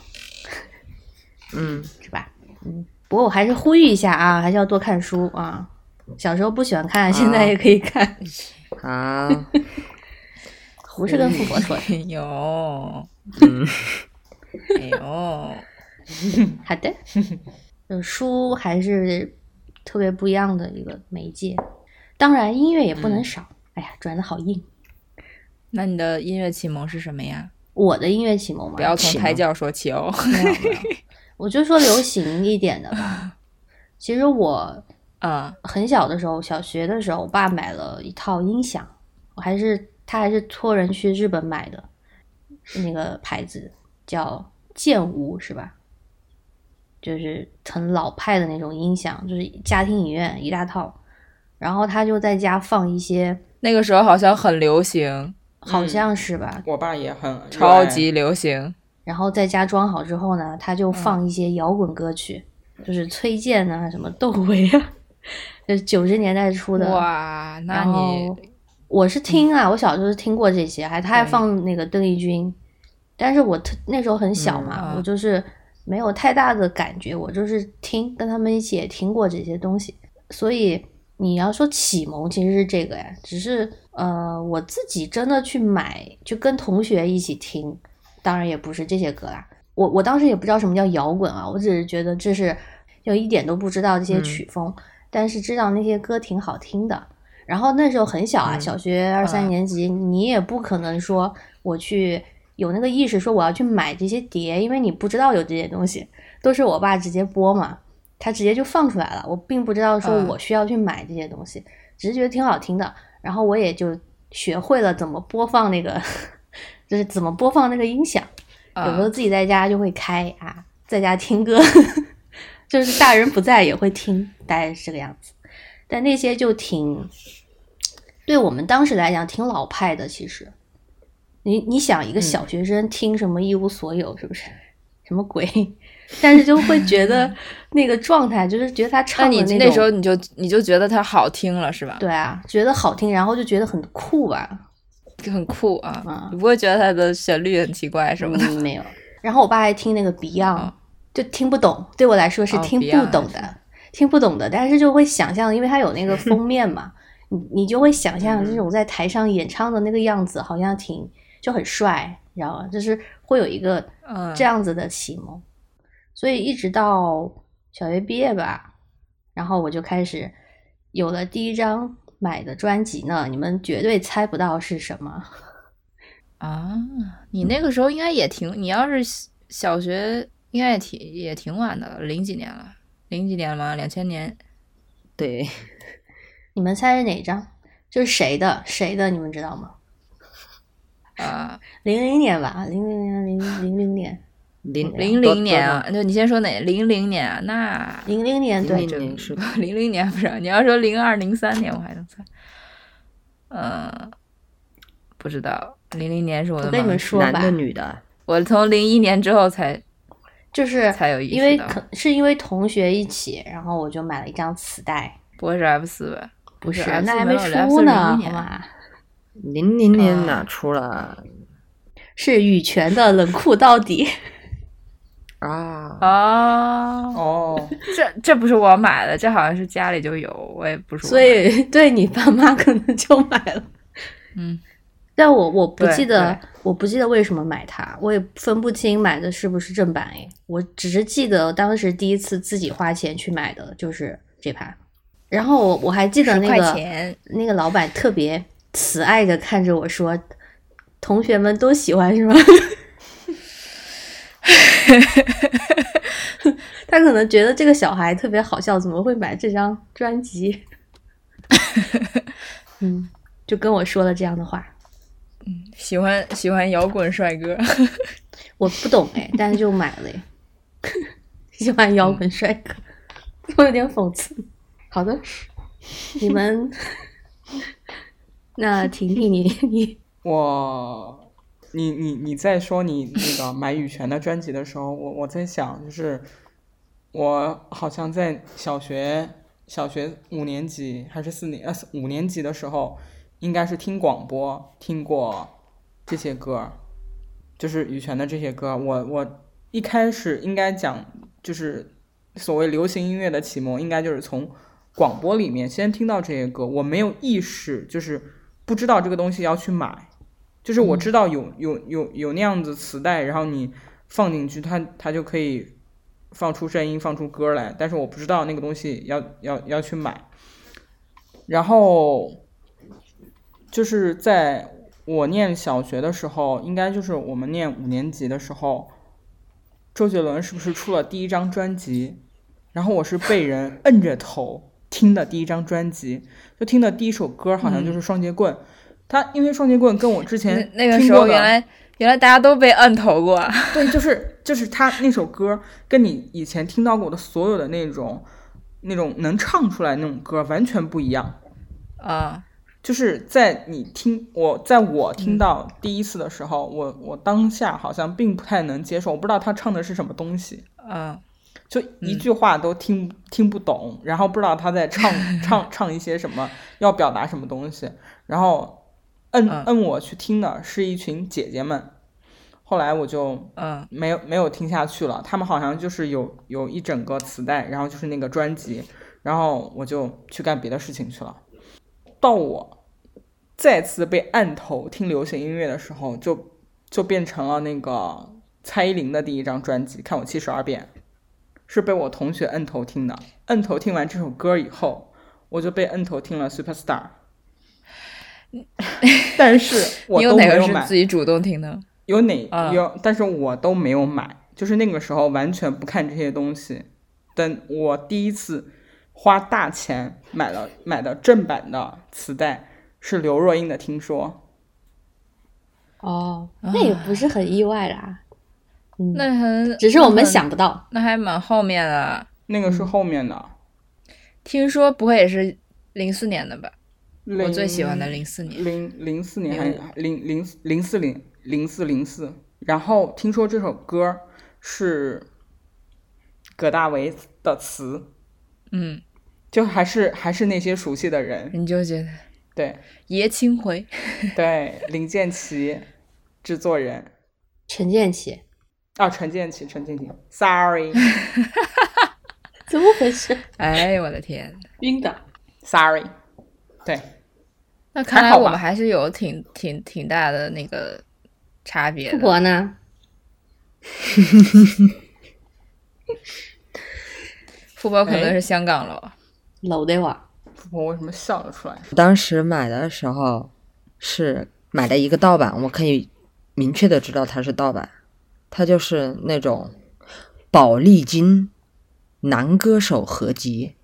嗯，是吧？嗯，不过我还是呼吁一下啊，还是要多看书啊。小时候不喜欢看，现在也可以看。好，不是跟富婆说的。哎呦，嗯，哎呦，好的，就 书还是特别不一样的一个媒介。当然，音乐也不能少。哎呀，转的好硬。那你的音乐启蒙是什么呀？我的音乐启蒙吗，不要从胎教说起哦。没有没有，我就说流行一点的吧。其实我啊，很小的时候，小学的时候，我爸买了一套音响，我还是他还是托人去日本买的，那个牌子叫剑屋是吧？就是很老派的那种音响，就是家庭影院一大套。然后他就在家放一些，那个时候好像很流行，好像是吧，我爸也很超级流行。然后在家装好之后呢，他就放一些摇滚歌曲，就是崔健啊，什么窦唯啊，就是九十年代初的。哇，那你我是听啊，我小时候是听过这些，还他还放那个邓丽君，但是我特那时候很小嘛，嗯啊我就是没有太大的感觉，我就是听，跟他们一起也听过这些东西，所以你要说启蒙其实是这个呀，只是呃我自己真的去买，就跟同学一起听，当然也不是这些歌啦，我我当时也不知道什么叫摇滚啊，我只是觉得这是就一点都不知道这些嗯。曲风，但是知道那些歌挺好听的。然后那时候很小啊，嗯小学二三嗯年级，你也不可能说我去有那个意识说我要去买这些碟，因为你不知道有这些东西，都是我爸直接播嘛，他直接就放出来了，我并不知道说嗯我需要去买这些东西，只是觉得挺好听的，然后我也就学会了怎么播放那个，就是怎么播放那个音响，有时候啊自己在家就会开啊，在家听歌，就是大人不在也会听，大概是这个样子。但那些就挺，对我们当时来讲挺老派的。其实，你你想一个小学生听什么一无所有，是不是？什么鬼？但是就会觉得 那个状态，就是觉得他唱的那种，那时候你就你就觉得他好听了是吧？对啊，觉得好听，然后就觉得很酷吧。就很酷啊！嗯你不会觉得他的旋律很奇怪什么的？嗯，没有。然后我爸还听那个 Beyond，、哦就听不懂，对我来说是哦听不懂的，听不懂的。但是就会想象，因为它有那个 封面嘛，你你就会想象这种在台上演唱的那个样子，好像挺就很帅，你知道吗？就是会有一个嗯这样子的启蒙。所以一直到小学毕业吧，然后我就开始有了第一张买的专辑呢，你们绝对猜不到是什么。啊，你那个时候应该也挺，你要是小小学应该也挺也挺晚的了，零几年了，零几年了吗？两千年对，你们猜是哪张？就是谁的？谁的？你们知道吗？啊，零零年吧，零零年，零零零年，零零年啊，多对，你先说哪？零零年啊，那零零年对零，零年是 零零年不是？你要说零二零三年，我还能猜。嗯，不知道，零零年是我的我跟你们说吧男的女的，我从零一年之后才就是才有意识因为可是因为同学一起，然后我就买了一张磁带，不会是 F 四吧？不是，那还没出呢，01好年吗？零零年啊哪出了是羽泉的《冷酷到底》，啊？哦，哦，这这不是我买的，这好像是家里就有，我也不是所。以对你爸妈可能就买了。嗯，但我我不记得，我不记得为什么买它，我也分不清买的是不是正版哎，我只是记得当时第一次自己花钱去买的就是这盘，然后我我还记得那个钱，那个老板特别慈爱的看着我说：“同学们都喜欢是吗？” 他可能觉得这个小孩特别好笑，怎么会买这张专辑？嗯，就跟我说了这样的话。嗯喜欢喜欢摇滚帅哥。我不懂哎，但是就买了哎。喜欢摇滚帅哥，我有点讽刺。好的，你们，那婷婷你 你我，你你你在说你那个买羽泉的专辑的时候，我我在想，就是我好像在小学小学五年级还是四年呃五年级的时候，应该是听广播听过这些歌，就是羽泉的这些歌。我我一开始应该讲就是所谓流行音乐的启蒙，应该就是从广播里面先听到这些歌，我没有意识，就是不知道这个东西要去买，就是我知道有有有有那样子磁带，然后你放进去，它它就可以放出声音，放出歌来，但是我不知道那个东西要要要去买，然后就是在我念小学的时候，应该就是我们念五年级的时候，周杰伦是不是出了第一张专辑？然后我是被人摁着头听的第一张专辑，就听的第一首歌好像就是《双截棍》。他因为《双截棍》跟我之前那那个时候原来原来大家都被摁头过。对，就是就是他那首歌，跟你以前听到过的所有的那种那种能唱出来那种歌完全不一样。啊，就是在你听我在我听到第一次的时候，我我当下好像并不太能接受，我不知道他唱的是什么东西，啊，就一句话都听、听不懂，然后不知道他在唱 唱唱一些什么，要表达什么东西，然后摁嗯。摁我去听的是一群姐姐们，后来我就嗯。没有没有听下去了。他们好像就是有有一整个磁带，然后就是那个专辑，然后我就去干别的事情去了。到我再次被按头听流行音乐的时候，就就变成了那个蔡依林的第一张专辑《看我七十二变》，是被我同学摁头听的。摁头听完这首歌以后，我就被摁头听了《Superstar》，但是 我你有哪个都没有买是自。己主动听的？有哪啊有，但是我都没有买，就是那个时候完全不看这些东西。但我第一次花大钱买了买的正版的磁带，是刘若英的《听说哦，那也不是很意外啦。嗯，那很，只是我们，想不到。那还蛮后面的。》，那个是后面的。听说不会也是零四年的吧？我最喜欢的零四年。零零四年还零零零四零零四零四，然后听说这首歌是葛大为的词，嗯，就还是还是那些熟悉的人，你就觉得对爷青回，对，林建奇制作人陈建奇，啊，陈建奇，陈建奇，sorry 怎么回事？哎，我的天！晕的。sorry，对，那看来我们还是有挺挺挺大的那个差别富。婆呢？富婆可能哎是香港了。老的话，富婆为什么笑了出来？当时买的时候是买的一个盗版，我可以明确的知道它是盗版，它就是那种宝丽金男歌手合集。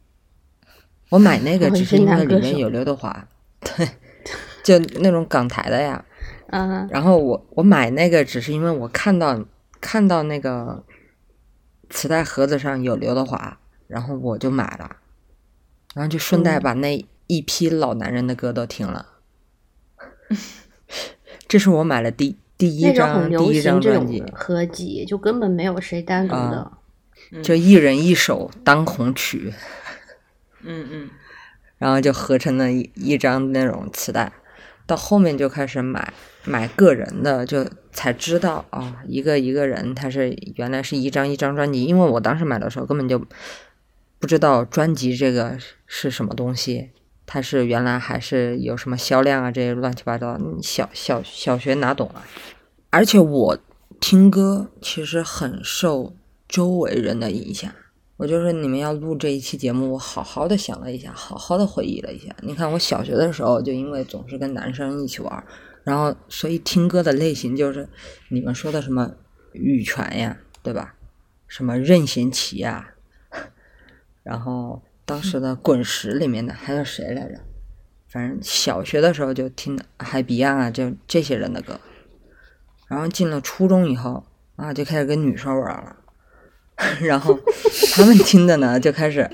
我买那个哦只是是因为里面有刘德华，对，就那种港台的呀。嗯，然后我我买那个只是因为我看到看到那个磁带盒子上有刘德华，然后我就买了，然后就顺带嗯把那一批老男人的歌都听了。这是我买了第第一那种张第很流一张行这专辑种，合集，就根本没有谁单独的啊。就一人一首当红曲，嗯嗯，然后就合成了一一张那种磁带。到后面就开始买买个人的，就才知道啊、一个一个人他是原来是一张一张专辑，因为我当时买的时候根本就不知道专辑这个是什么东西，它是原来还是有什么销量啊这些乱七八糟，你小小小学哪懂啊？而且我听歌其实很受周围人的影响。我就是你们要录这一期节目，我好好的想了一下，好好的回忆了一下。你看，我小学的时候就因为总是跟男生一起玩，然后所以听歌的类型就是你们说的什么羽泉呀，对吧？什么任贤齐呀，然后当时的滚石里面的还有谁来着？反正小学的时候就听的还 Beyond 啊，就这些人的歌。然后进了初中以后啊，就开始跟女生玩了。然后他们听的呢，就开始。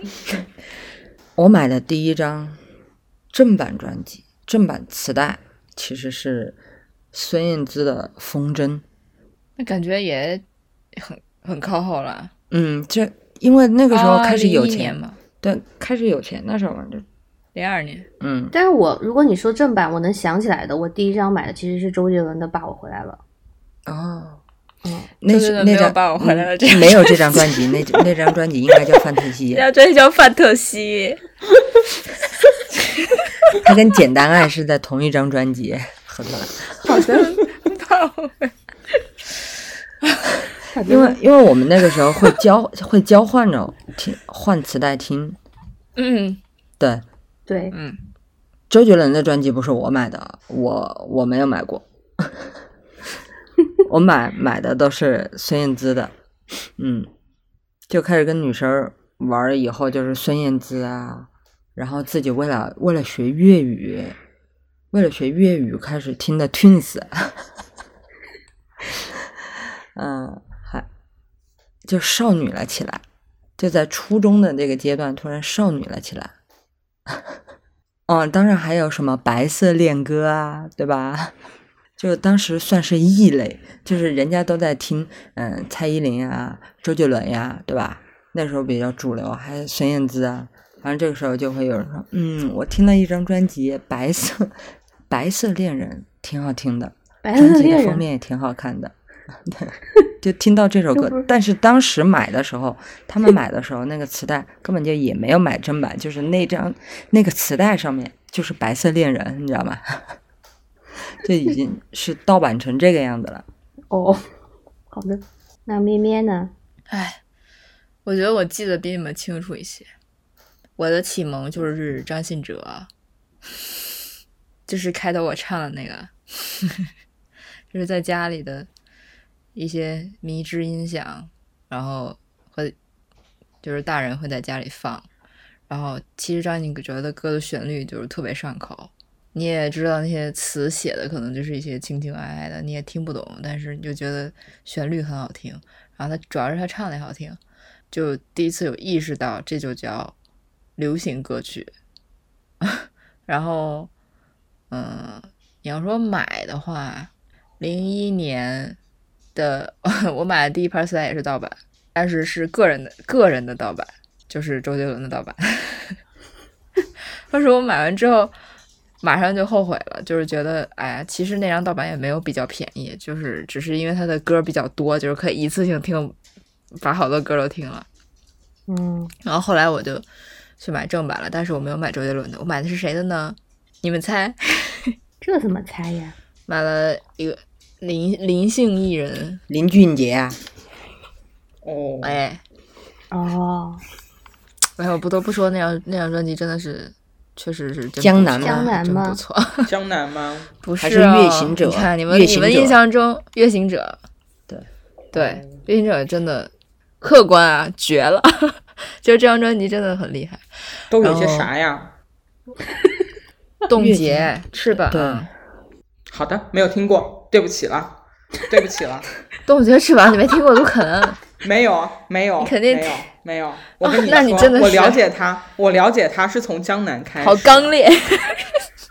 我买的第一张正版专辑、正版磁带，其实是孙燕姿的《风筝》。那感觉也很很靠后了。嗯，这因为那个时候开始有钱，年嘛，对，开始有钱的时候嘛，就零二年。嗯，但是我如果你说正版，我能想起来的，我第一张买的其实是周杰伦的《爸我回来了哦，》。嗯，那是那张爸我回来了嗯这没有这张专辑，那那张专辑应该叫《范特西 》，那张专辑叫《范特西》，它跟《简单爱》是在同一张专辑合作的。好像把我回 因为因为我们那个时候会交 会交换着听换磁带听，嗯。对，对，嗯，周杰伦的专辑不是我买的，我我没有买过，我买买的都是孙燕姿的，嗯，就开始跟女生玩儿以后就是孙燕姿啊，然后自己为了为了学粤语，为了学粤语开始听的 Twins，嗯，还就少女了起来，就在初中的这个阶段突然少女了起来。嗯，当然还有什么白色恋歌啊，对吧？就当时算是异类，就是人家都在听，嗯，蔡依林啊，周杰伦呀，对吧？那时候比较主流，还有孙燕姿啊。反正这个时候就会有人说，嗯，我听了一张专辑《白色白色恋人》，挺好听的，白专辑的封面也挺好看的。对，就听到这首歌但是当时买的时候，他们买的时候，那个磁带根本就也没有买正版，就是那张那个磁带上面就是《白色恋人》，你知道吗？这已经是盗版成这个样子了。哦，好的。那咩咩呢？哎，我觉得我记得比你们清楚一些。我的启蒙就是张信哲，就是开头我唱的那个，就是在家里的一些迷之音响，然后会就是大人会在家里放，然后其实张信哲的歌的旋律就是特别上口，你也知道那些词写的可能就是一些情情爱爱的，你也听不懂，但是你就觉得旋律很好听，然后他主要是他唱的好听，就第一次有意识到这就叫流行歌曲。然后，嗯，你要说买的话，零一年的 我买的第一盘磁带也是盗版，但是是个人的个人的盗版，就是周杰伦的盗版。当时我买完之后，马上就后悔了，就是觉得，哎呀，其实那张盗版也没有比较便宜，就是只是因为他的歌比较多，就是可以一次性听，把好多歌都听了。嗯，然后后来我就去买正版了，但是我没有买周杰伦的，我买的是谁的呢？你们猜？这怎么猜呀？买了一个林林姓艺人，林俊杰啊，哦，哎，哦，哎，我不得不说那张那张专辑真的是，确实是真江南错江南吗真不错，江南吗？不还是月行者你看你们你们印象中月行者，对。对，月行者真的客观啊，绝了，就是这张专辑真的很厉害，都有些啥呀？冻结翅膀，对好的，没有听过，对不起了，对不起了，冻结翅膀你没听过都可能。没有，没有，你肯定没有，没有。我跟你那你说，真的是我了解他，我了解他是从江南开始，好刚烈，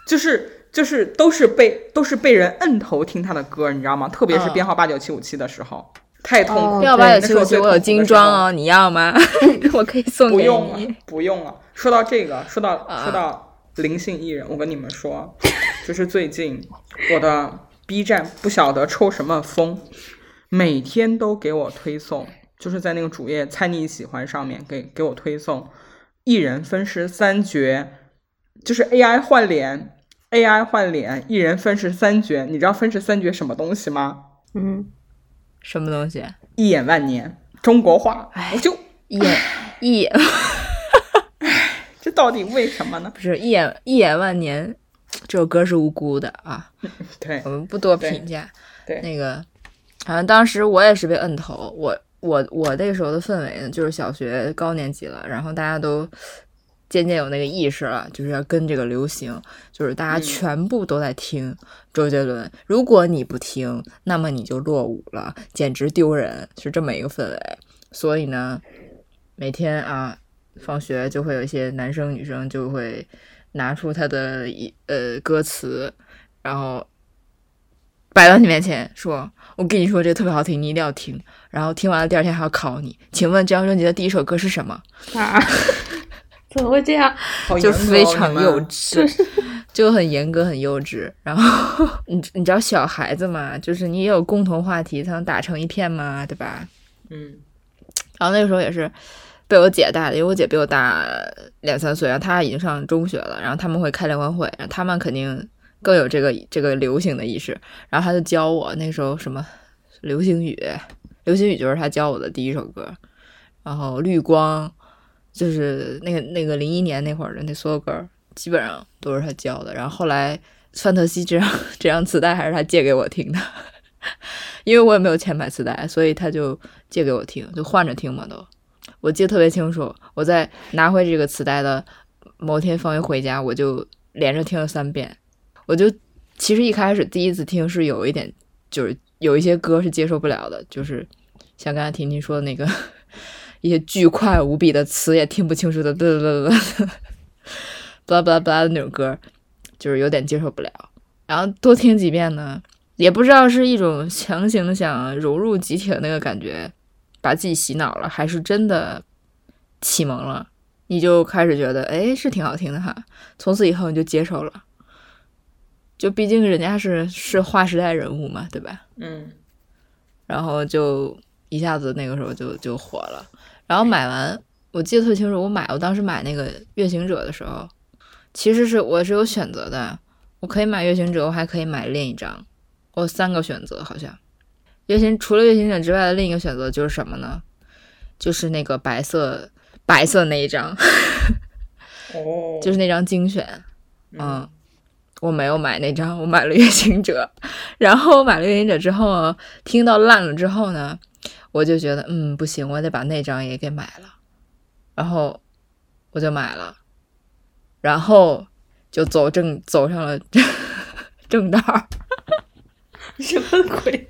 就是就是都是被都是被人摁头听他的歌，你知道吗？特别是嗯编号八九七五七的时候，太痛苦八九七五七我精装哦，你要吗？我可以送给不用了你。，不用了。说到这个，说到啊说到灵性艺人，我跟你们说，就是最近我的 B 站不晓得抽什么风，每天都给我推送，就是在那个主页“猜你喜欢”上面给给我推送一人分饰三角，就是 AI 换脸，AI 换脸，一人分饰三角。你知道分饰三角什么东西吗？嗯，什么东西？一眼万年，中国话，我就一眼一眼这到底为什么呢？不是一眼一眼万年，这首歌是无辜的啊，对我们不多评价。对，那个，好像当时我也是被摁头，我我我那个时候的氛围呢，就是小学高年级了，然后大家都渐渐有那个意识了，就是要跟这个流行，就是大家嗯全部都在听周杰伦，如果你不听，那么你就落伍了，简直丢人，是这么一个氛围。所以呢，每天啊，放学就会有一些男生女生就会拿出他的一呃歌词，然后摆到你面前说：“我跟你说这个特别好听，你一定要听。”然后听完了第二天还要考你，请问这张专辑的第一首歌是什么？啊，怎么会这样？就非常幼稚，就很严格、很幼稚。然后 你你知道小孩子嘛，就是你也有共同话题才能打成一片嘛，对吧？嗯。然后那个时候也是被我姐带的，因为我姐比我大两三岁，然后她已经上中学了，然后他们会开联欢会，然后他们肯定更有这个这个流行的意识，然后她就教我那时候什么流行语，流行语就是她教我的第一首歌，然后绿光就是那个那个零一年那会儿的那所有歌，基本上都是她教的，然后后来范特西这张 这张磁带还是她借给我听的。因为我也没有钱买磁带，所以他就借给我听，就换着听嘛都。我记得特别清楚，我在拿回这个磁带的某天放学回家，我就连着听了三遍。我就其实一开始第一次听是有一点，就是有一些歌是接受不了的，就是像刚才婷婷说的那个 一些巨快无比的词也听不清楚的，对对对对，巴拉巴拉巴拉的那种歌，就是有点接受不了。然后多听几遍呢，也不知道是一种强行想融入集体的那个感觉，把自己洗脑了，还是真的启蒙了，你就开始觉得，哎，是挺好听的哈。从此以后你就接受了，就毕竟人家是是划时代人物嘛，对吧？嗯，然后就一下子那个时候就就火了。然后买完，我记得特清楚，我买我当时买那个《月行者》的时候，其实是我是有选择的，我可以买《月行者》，我还可以买另一张，我三个选择好像。月行除了《月行者》之外的另一个选择就是什么呢？就是那个白色白色那一张，哦，就是那张精选。嗯，我没有买那张，我买了《月行者》。然后我买了《月行者》之后，听到烂了之后呢，我就觉得嗯不行，我得把那张也给买了。然后我就买了，然后就走正走上了 正道。什么鬼？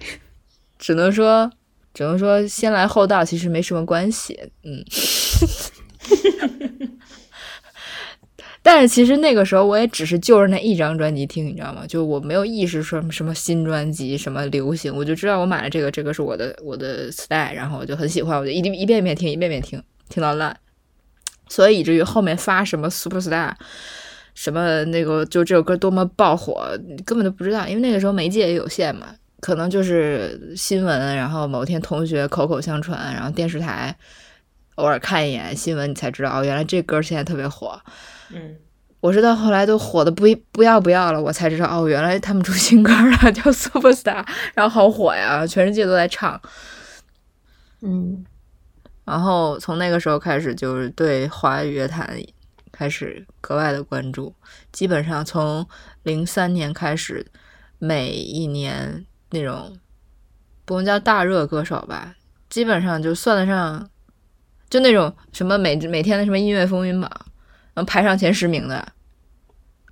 只能说，只能说先来后到，其实没什么关系。嗯，但是其实那个时候我也只是就着那一张专辑听，你知道吗？就我没有意识说什么新专辑、什么流行，我就知道我买了这个，这个是我的我的 style，然后我就很喜欢，我就一一遍遍听，一遍遍听，听到烂。所以以至于后面发什么 super star，什么那个就这首歌多么爆火，根本就不知道，因为那个时候媒介也有限嘛。可能就是新闻，然后某天同学口口相传，然后电视台偶尔看一眼新闻，你才知道哦，原来这歌现在特别火。嗯，我是到后来都火的不不要不要了，我才知道哦，原来他们出新歌了，叫 Superstar，然后好火呀，全世界都在唱。嗯，然后从那个时候开始，就是对华语乐坛开始格外的关注，基本上从零三年开始，每一年。那种不能叫大热歌手吧，基本上就算得上，就那种什么每每天的什么音乐风云榜，能排上前十名的，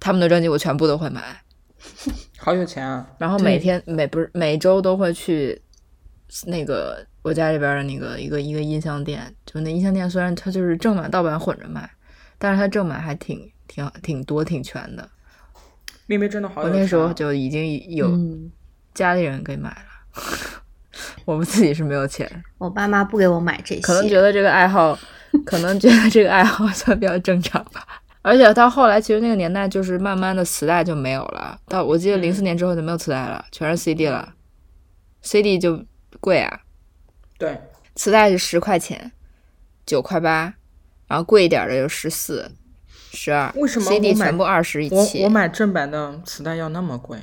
他们的专辑我全部都会买。好有钱啊！然后每天每不是每周都会去那个我家里边的那个一个一个音像店，就那音像店虽然它就是正版盗版混着卖，但是它正版还挺挺挺多挺全的。妹妹真的好有钱、啊！我那时候就已经有。嗯家里人给买了，我们自己是没有钱。我爸妈不给我买这些，可能觉得这个爱好，可能觉得这个爱好算比较正常吧。而且到后来，其实那个年代就是慢慢的磁带就没有了。到我记得零四年之后就没有磁带了，全是 CD 了。CD 就贵啊，对，磁带是十块钱，九块八，然后贵一点的有十四、十二。为什么 CD 全部二十一起？我我买正版的磁带要那么贵？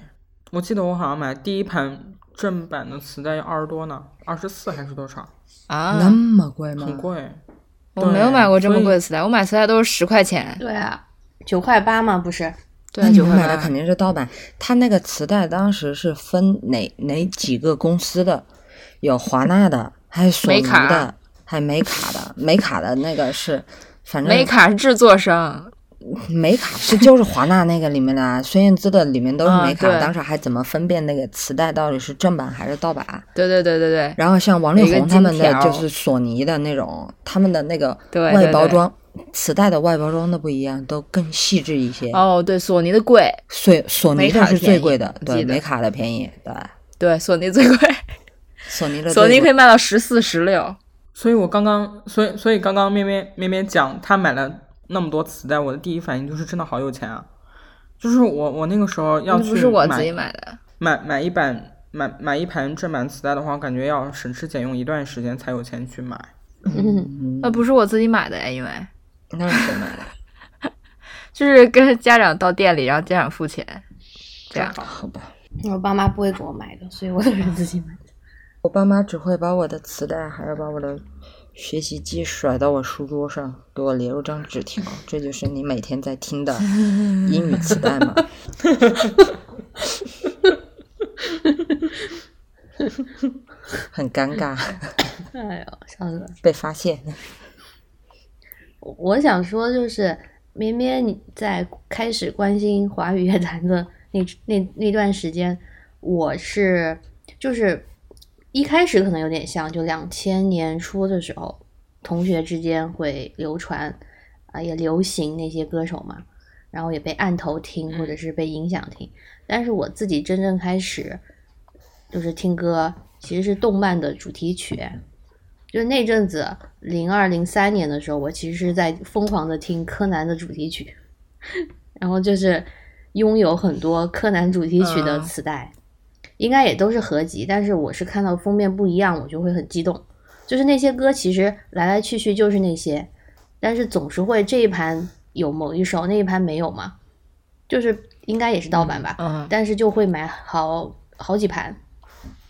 我记得我好像买第一盘正版的磁带要二十多呢，二十四还是多少？啊，那么贵吗？很贵。我没有买过这么贵的磁带，我买磁带都是十块钱。对啊，九块八吗？不是。对，九块买的肯定是盗版。他那个磁带当时是分哪哪几个公司的？有华纳的，还有索尼的，还有美卡的。美卡的那个是，反正美卡是制作商。美卡是就是华纳那个里面的，孙燕姿的里面都是美卡。当时还怎么分辨那个磁带到底是正版还是盗版？对对对对对。然后像王力宏他们的就是索尼的那种，他们的那个外包装，磁带的外包装都不一样，都更细致一些。哦，对，索尼的贵，索索尼的是最贵的，对，美卡的便宜，对。对，索尼最贵。索尼的 索尼可以卖到十四、十六。所以我刚刚，所以所以刚刚咩咩咩咩讲他买了。那么多磁带，我的第一反应就是真的好有钱啊！就是我我那个时候要去不是我自己买的，买买一版买买一盘正版磁带的话，我感觉要省吃俭用一段时间才有钱去买。嗯，那不是我自己买的呀，因为那是谁买的？就是跟家长到店里，然后家长付钱，这样好吧？我爸妈不会给我买的，所以我都是自己买的。我爸妈只会把我的磁带，还要把我的。学习机甩到我书桌上，给我留了张纸条，这就是你每天在听的 英语磁带吗？很尴尬。哎呦，笑死了！被发现。我想说，就是绵绵你在开始关心华语乐坛的那那那段时间，我是就是。一开始可能有点像，就两千年初的时候，同学之间会流传啊，也流行那些歌手嘛。然后也被按头听或者是被影响听。但是我自己真正开始就是听歌，其实是动漫的主题曲。就是那阵子，零二零三年的时候，我其实是在疯狂的听柯南的主题曲，然后就是拥有很多柯南主题曲的磁带，应该也都是合集。但是我是看到封面不一样，我就会很激动。就是那些歌其实来来去去就是那些，但是总是会这一盘有某一首，那一盘没有嘛，就是应该也是盗版吧。嗯但是就会买好好几盘，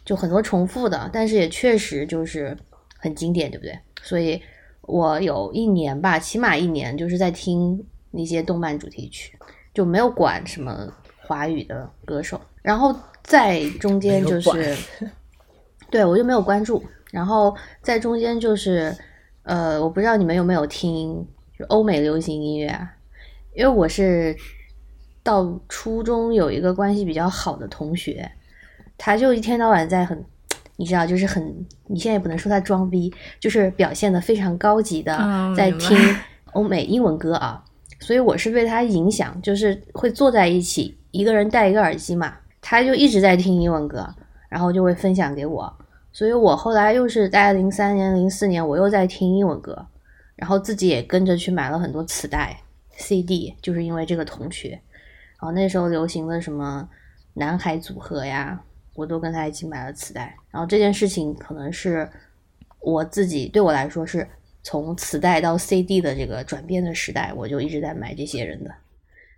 就很多重复的，但是也确实就是很经典，对不对？所以我有一年吧，起码一年就是在听那些动漫主题曲，就没有管什么华语的歌手，然后在中间就是，对我就没有关注，然后在中间就是，呃，我不知道你们有没有听就欧美流行音乐啊，因为我是到初中有一个关系比较好的同学，他就一天到晚在很，你知道，就是很，你现在也不能说他装逼，就是表现的非常高级的在听欧美英文歌啊，所以我是被他影响，就是会坐在一起，一个人戴一个耳机嘛，他就一直在听英文歌，然后就会分享给我，所以我后来又是大概零三年、零四年，我又在听英文歌，然后自己也跟着去买了很多磁带、CD，就是因为这个同学。然后那时候流行的什么男孩组合呀，我都跟他一起买了磁带。然后这件事情可能是我自己对我来说是从磁带到 CD 的这个转变的时代，我就一直在买这些人的，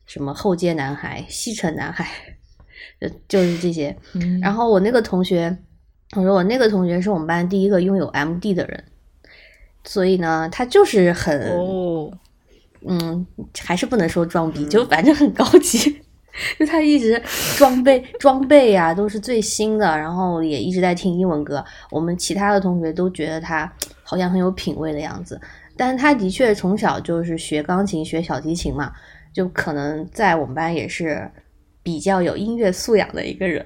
什么后街男孩、西城男孩，就就是这些。嗯然后我那个同学，我说我那个同学是我们班第一个拥有 MD 的人，所以呢，他就是很、哦，嗯，还是不能说装逼，就反正很高级。就他一直装备装备呀、都是最新的，然后也一直在听英文歌。我们其他的同学都觉得他好像很有品味的样子，但是他的确从小就是学钢琴、学小提琴嘛，就可能在我们班也是比较有音乐素养的一个人。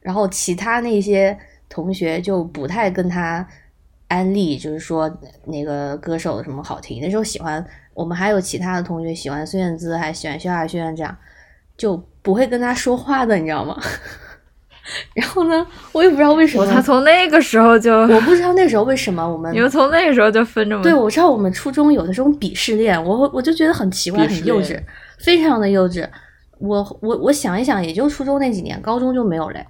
然后其他那些同学就不太跟他安利，就是说哪个歌手什么好听。那时候喜欢我们还有其他的同学喜欢孙燕姿，还喜欢萧亚轩这样，就不会跟他说话的，你知道吗？然后呢，我也不知道为什么，他从那个时候就，我不知道那时候为什么我们 你们从那个时候就分这么对，我知道我们初中有的这种鄙视链，我我就觉得很奇怪，很幼稚，非常的幼稚。我我我想一想，也就初中那几年，高中就没有嘞。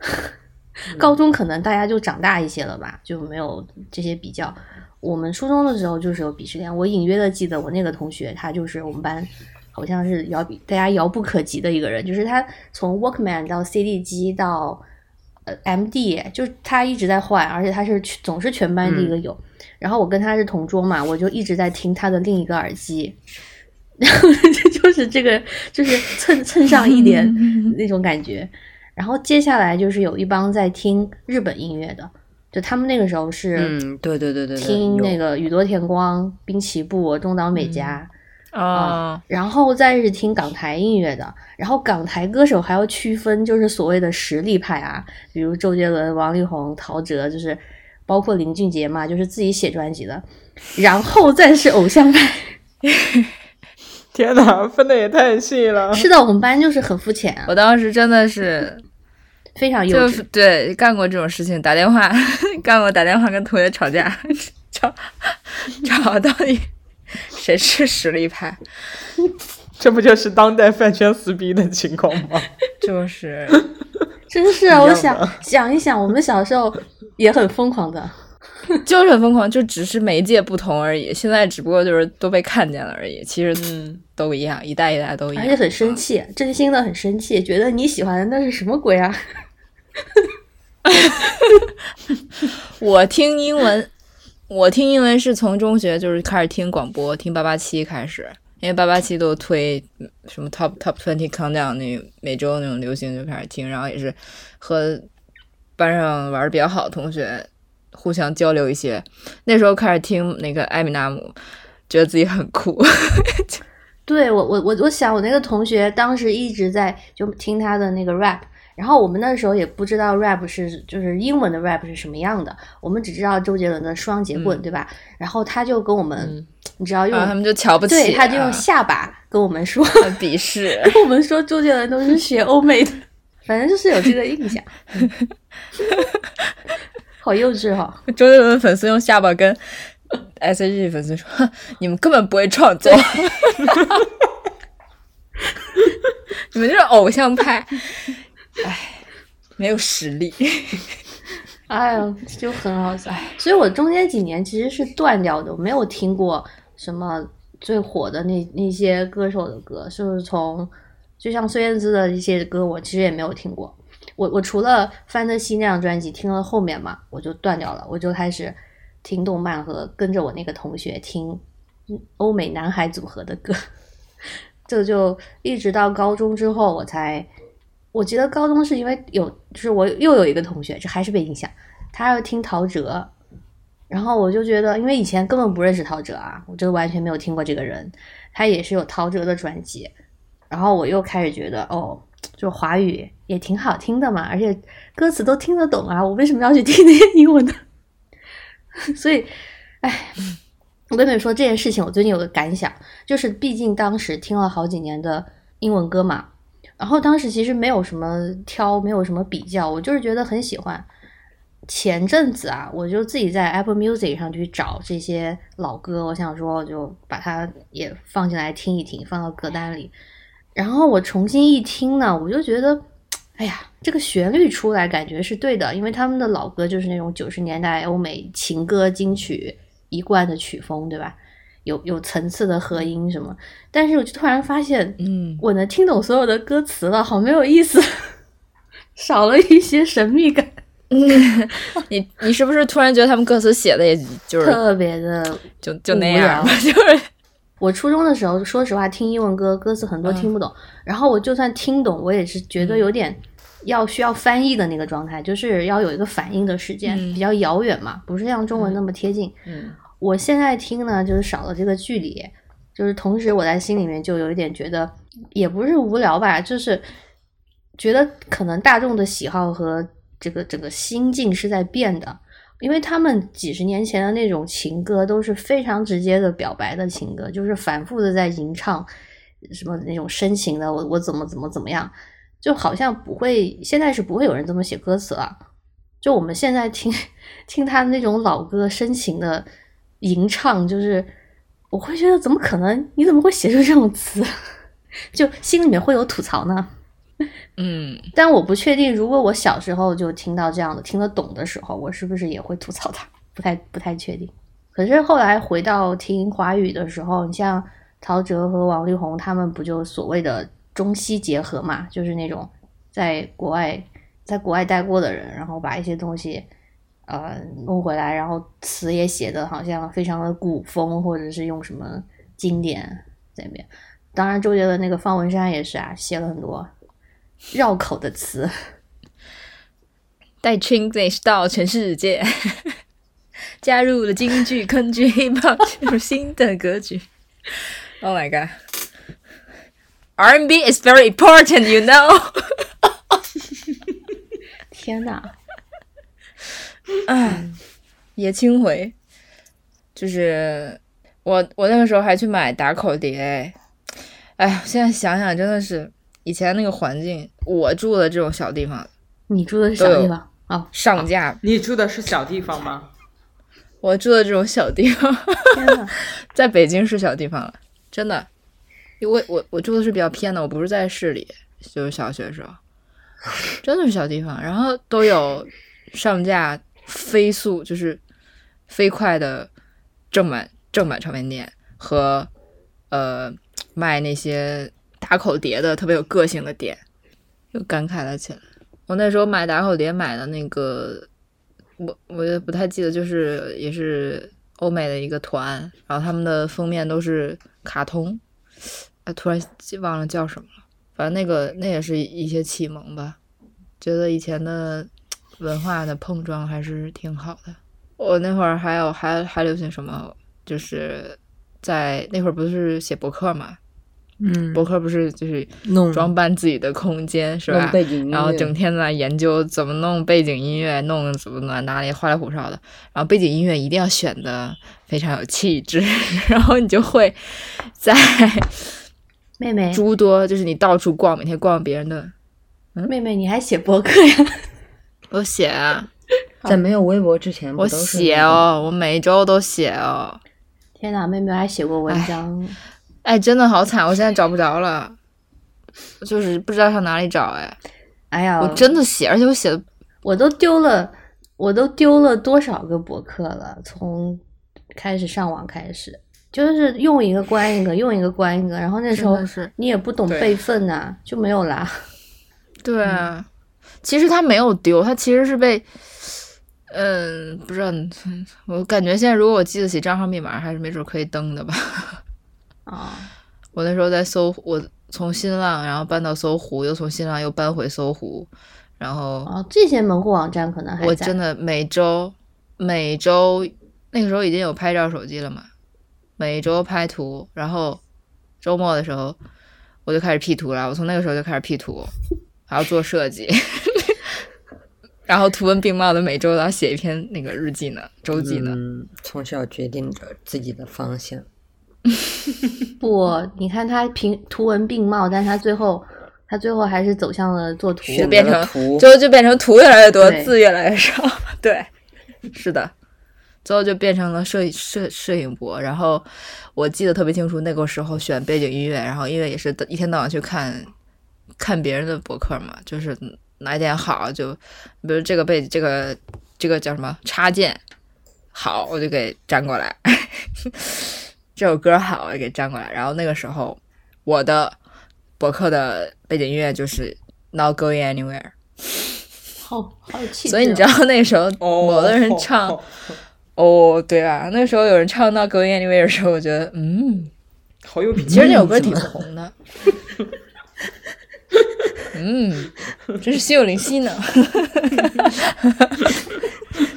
高中可能大家就长大一些了吧，就没有这些比较。我们初中的时候就是有鄙视链，我隐约的记得我那个同学，他就是我们班好像是遥比大家遥不可及的一个人，就是他从 Walkman 到 CD 机到呃 MD，就是他一直在换，而且他是全总是全班第一个有。然后我跟他是同桌嘛，我就一直在听他的另一个耳机，然后 这就是这个就是蹭 蹭上一点那种感觉。然后接下来就是有一帮在听日本音乐的，就他们那个时候是嗯，对对对对对，听那个宇多田光、滨崎步、中岛美嘉。啊，然后再是听港台音乐的，然后港台歌手还要区分，就是所谓的实力派啊，比如周杰伦、王力宏、陶喆，就是包括林俊杰嘛，就是自己写专辑的，然后再是偶像派。天哪，分的也太细了。是的，我们班就是很肤浅啊，我当时真的是 非常幼稚。对干过这种事情，打电话 干过打电话跟同学吵架，吵吵到底谁是实力派，这不就是当代饭圈撕逼的情况吗？就是真是啊，我想想一想，我们小时候也很疯狂的。就是很疯狂，就只是媒介不同而已。现在只不过就是都被看见了而已，其实嗯，都一样，一代一代都一样。而且很生气，真心的很生气，觉得你喜欢的那是什么鬼啊？我听英文，我听英文是从中学就是开始听广播，听八八七开始，因为八八七都推嗯什么 top top twenty countdown 那每周那种流行就开始听，然后也是和班上玩的比较好的同学互相交流一些。那时候开始听那个艾米纳姆，觉得自己很酷。对我我我我想我那个同学当时一直在就听他的那个 rap，然后我们那时候也不知道 rap 是就是英文的 rap 是什么样的，我们只知道周杰伦的双截棍，嗯对吧？然后他就跟我们，嗯你知道用、他们就瞧不起，对，他就用啊下巴跟我们说，鄙视。跟我们说周杰伦都是学欧美的，反正就是有这个印象。嗯好幼稚哈、哦！周杰伦粉丝用下巴跟 S.H.E 粉丝说：“ 你们根本不会创作，你们就是偶像派，哎，没有实力。哎呦，就很好笑。所以我中间几年其实是断掉的，我没有听过什么最火的那那些歌手的歌，就是从就像孙燕姿的一些歌，我其实也没有听过。我我除了《范特西》那张专辑听了后面嘛，我就断掉了，我就开始听动漫和跟着我那个同学听欧美男孩组合的歌。这就一直到高中之后，我才我记得高中是因为有，就是我又有一个同学，这还是被影响，他要听陶喆，然后我就觉得，因为以前根本不认识陶喆啊，我就完全没有听过这个人，他也是有陶喆的专辑，然后我又开始觉得，哦，就华语也挺好听的嘛，而且歌词都听得懂啊，我为什么要去听那些英文的？所以，哎。我跟你们说这件事情，我最近有个感想，就是毕竟当时听了好几年的英文歌嘛，然后当时其实没有什么挑，没有什么比较，我就是觉得很喜欢。前阵子啊，我就自己在 Apple Music 上去找这些老歌，我想说我就把它也放进来听一听，放到歌单里。然后我重新一听呢，我就觉得，哎呀，这个旋律出来感觉是对的，因为他们的老歌就是那种九十年代欧美情歌金曲一贯的曲风，对吧？有有层次的和音什么，但是我就突然发现，嗯，我能听懂所有的歌词了，好没有意思，少了一些神秘感，你你是不是突然觉得他们歌词写的也就是特别的。就就那样吧？就是我初中的时候，说实话，听英文歌歌词很多嗯。听不懂，然后我就算听懂，我也是觉得有点要需要翻译的那个状态，就是要有一个反应的时间，嗯。比较遥远嘛，不是像中文那么贴近。嗯。我现在听呢，就是少了这个距离，就是同时我在心里面就有一点觉得，也不是无聊吧，就是觉得可能大众的喜好和这个这个心境是在变的，因为他们几十年前的那种情歌都是非常直接的表白的情歌，就是反复的在吟唱什么那种深情的我我怎么怎么怎么样，就好像不会现在是不会有人这么写歌词了。就我们现在听听他那种老歌深情的吟唱，就是我会觉得怎么可能？你怎么会写出这种词？就心里面会有吐槽呢。嗯，但我不确定，如果我小时候就听到这样的、听得懂的时候，我是不是也会吐槽他？不太不太确定。可是后来回到听华语的时候，你像陶喆和王力宏他们不就所谓的中西结合嘛？就是那种在国外在国外待过的人，然后把一些东西呃弄回来，然后词也写的好像非常的古风，或者是用什么经典在里面。当然，周杰伦那个方文山也是啊，写了很多绕口的词。带 Chinglish 到全世界，加入了京剧、昆剧、hip-hop，进入新的格局。Oh my god! R&B is very important, you know. 天呐，哎，爷青回，就是我，我那个时候还去买打口碟。哎，现在想想真的是以前那个环境，我住的这种小地方，你住的是小地方？啊，上架。你住的是小地方吗？我住的这种小地方，天呐，在北京是小地方了，真的。因为我我住的是比较偏的，我不是在市里，就是小学时候，真的是小地方，然后都有上架飞速，就是飞快的正版正版唱片店和呃卖那些打口碟的特别有个性的店，又感慨了起来。我那时候买打口碟买的那个，我我也不太记得，就是也是欧美的一个团，然后他们的封面都是卡通，哎，突然忘了叫什么了。反正那个那也是一些启蒙吧，觉得以前的文化的碰撞还是挺好的。我那会儿还有还还流行什么，就是在那会儿不是写博客嘛，嗯，博客不是就是弄装扮自己的空间是吧？背景音乐，然后整天在研究怎么弄背景音乐，弄怎么弄哪里花里胡哨的。然后背景音乐一定要选的非常有气质，然后你就会在妹妹，诸多就是你到处逛，每天逛别人的，妹妹，你还写博客呀？我写啊，在没有微博之前，我写，哦，我每周都写哦。天哪，妹妹还写过文章，哎，真的好惨，我现在找不着了，就是不知道上哪里找哎。哎呀，我真的写，而且我写的我都丢了，我都丢了多少个博客了？从开始上网开始，就是用一个关一个，用一个关一个，然后那时候你也不懂备份呐、就没有啦。对啊，其实他没有丢，他其实是被，嗯，不知道，我感觉现在如果我记得起账号密码，还是没准可以登的吧。啊、我那时候在搜，我从新浪然后搬到搜狐，又从新浪又搬回搜狐，然后哦，这些门户网站可能还在我真的每周每周那个时候已经有拍照手机了嘛，每周拍图，然后周末的时候我就开始 P 图了，我从那个时候就开始 P 图，还要做设计，然后图文并茂的每周都要写一篇那个日记呢，周记呢。嗯，从小决定着自己的方向。不，你看他平图文并茂，但他最后他最后还是走向了做图。就变成图最后就变成图越来越多，字越来越少。对，是的，最后就变成了摄影摄摄影博。然后我记得特别清楚，那个时候选背景音乐，然后音乐也是一天到晚去看看别人的博客嘛，就是哪一点好就，比如这个背这个这个叫什么插件好，我就给粘过来。这首歌好，我就给粘过来。然后那个时候我的博客的背景音乐就是 Not Going Anywhere。好好有气质哦。所以你知道那时候哦，某的人唱哦哦，对啊，那时候有人唱到《Going Anywhere》的时候，我觉得嗯，好有品其实那首歌挺红的。嗯，真是心有灵犀呢，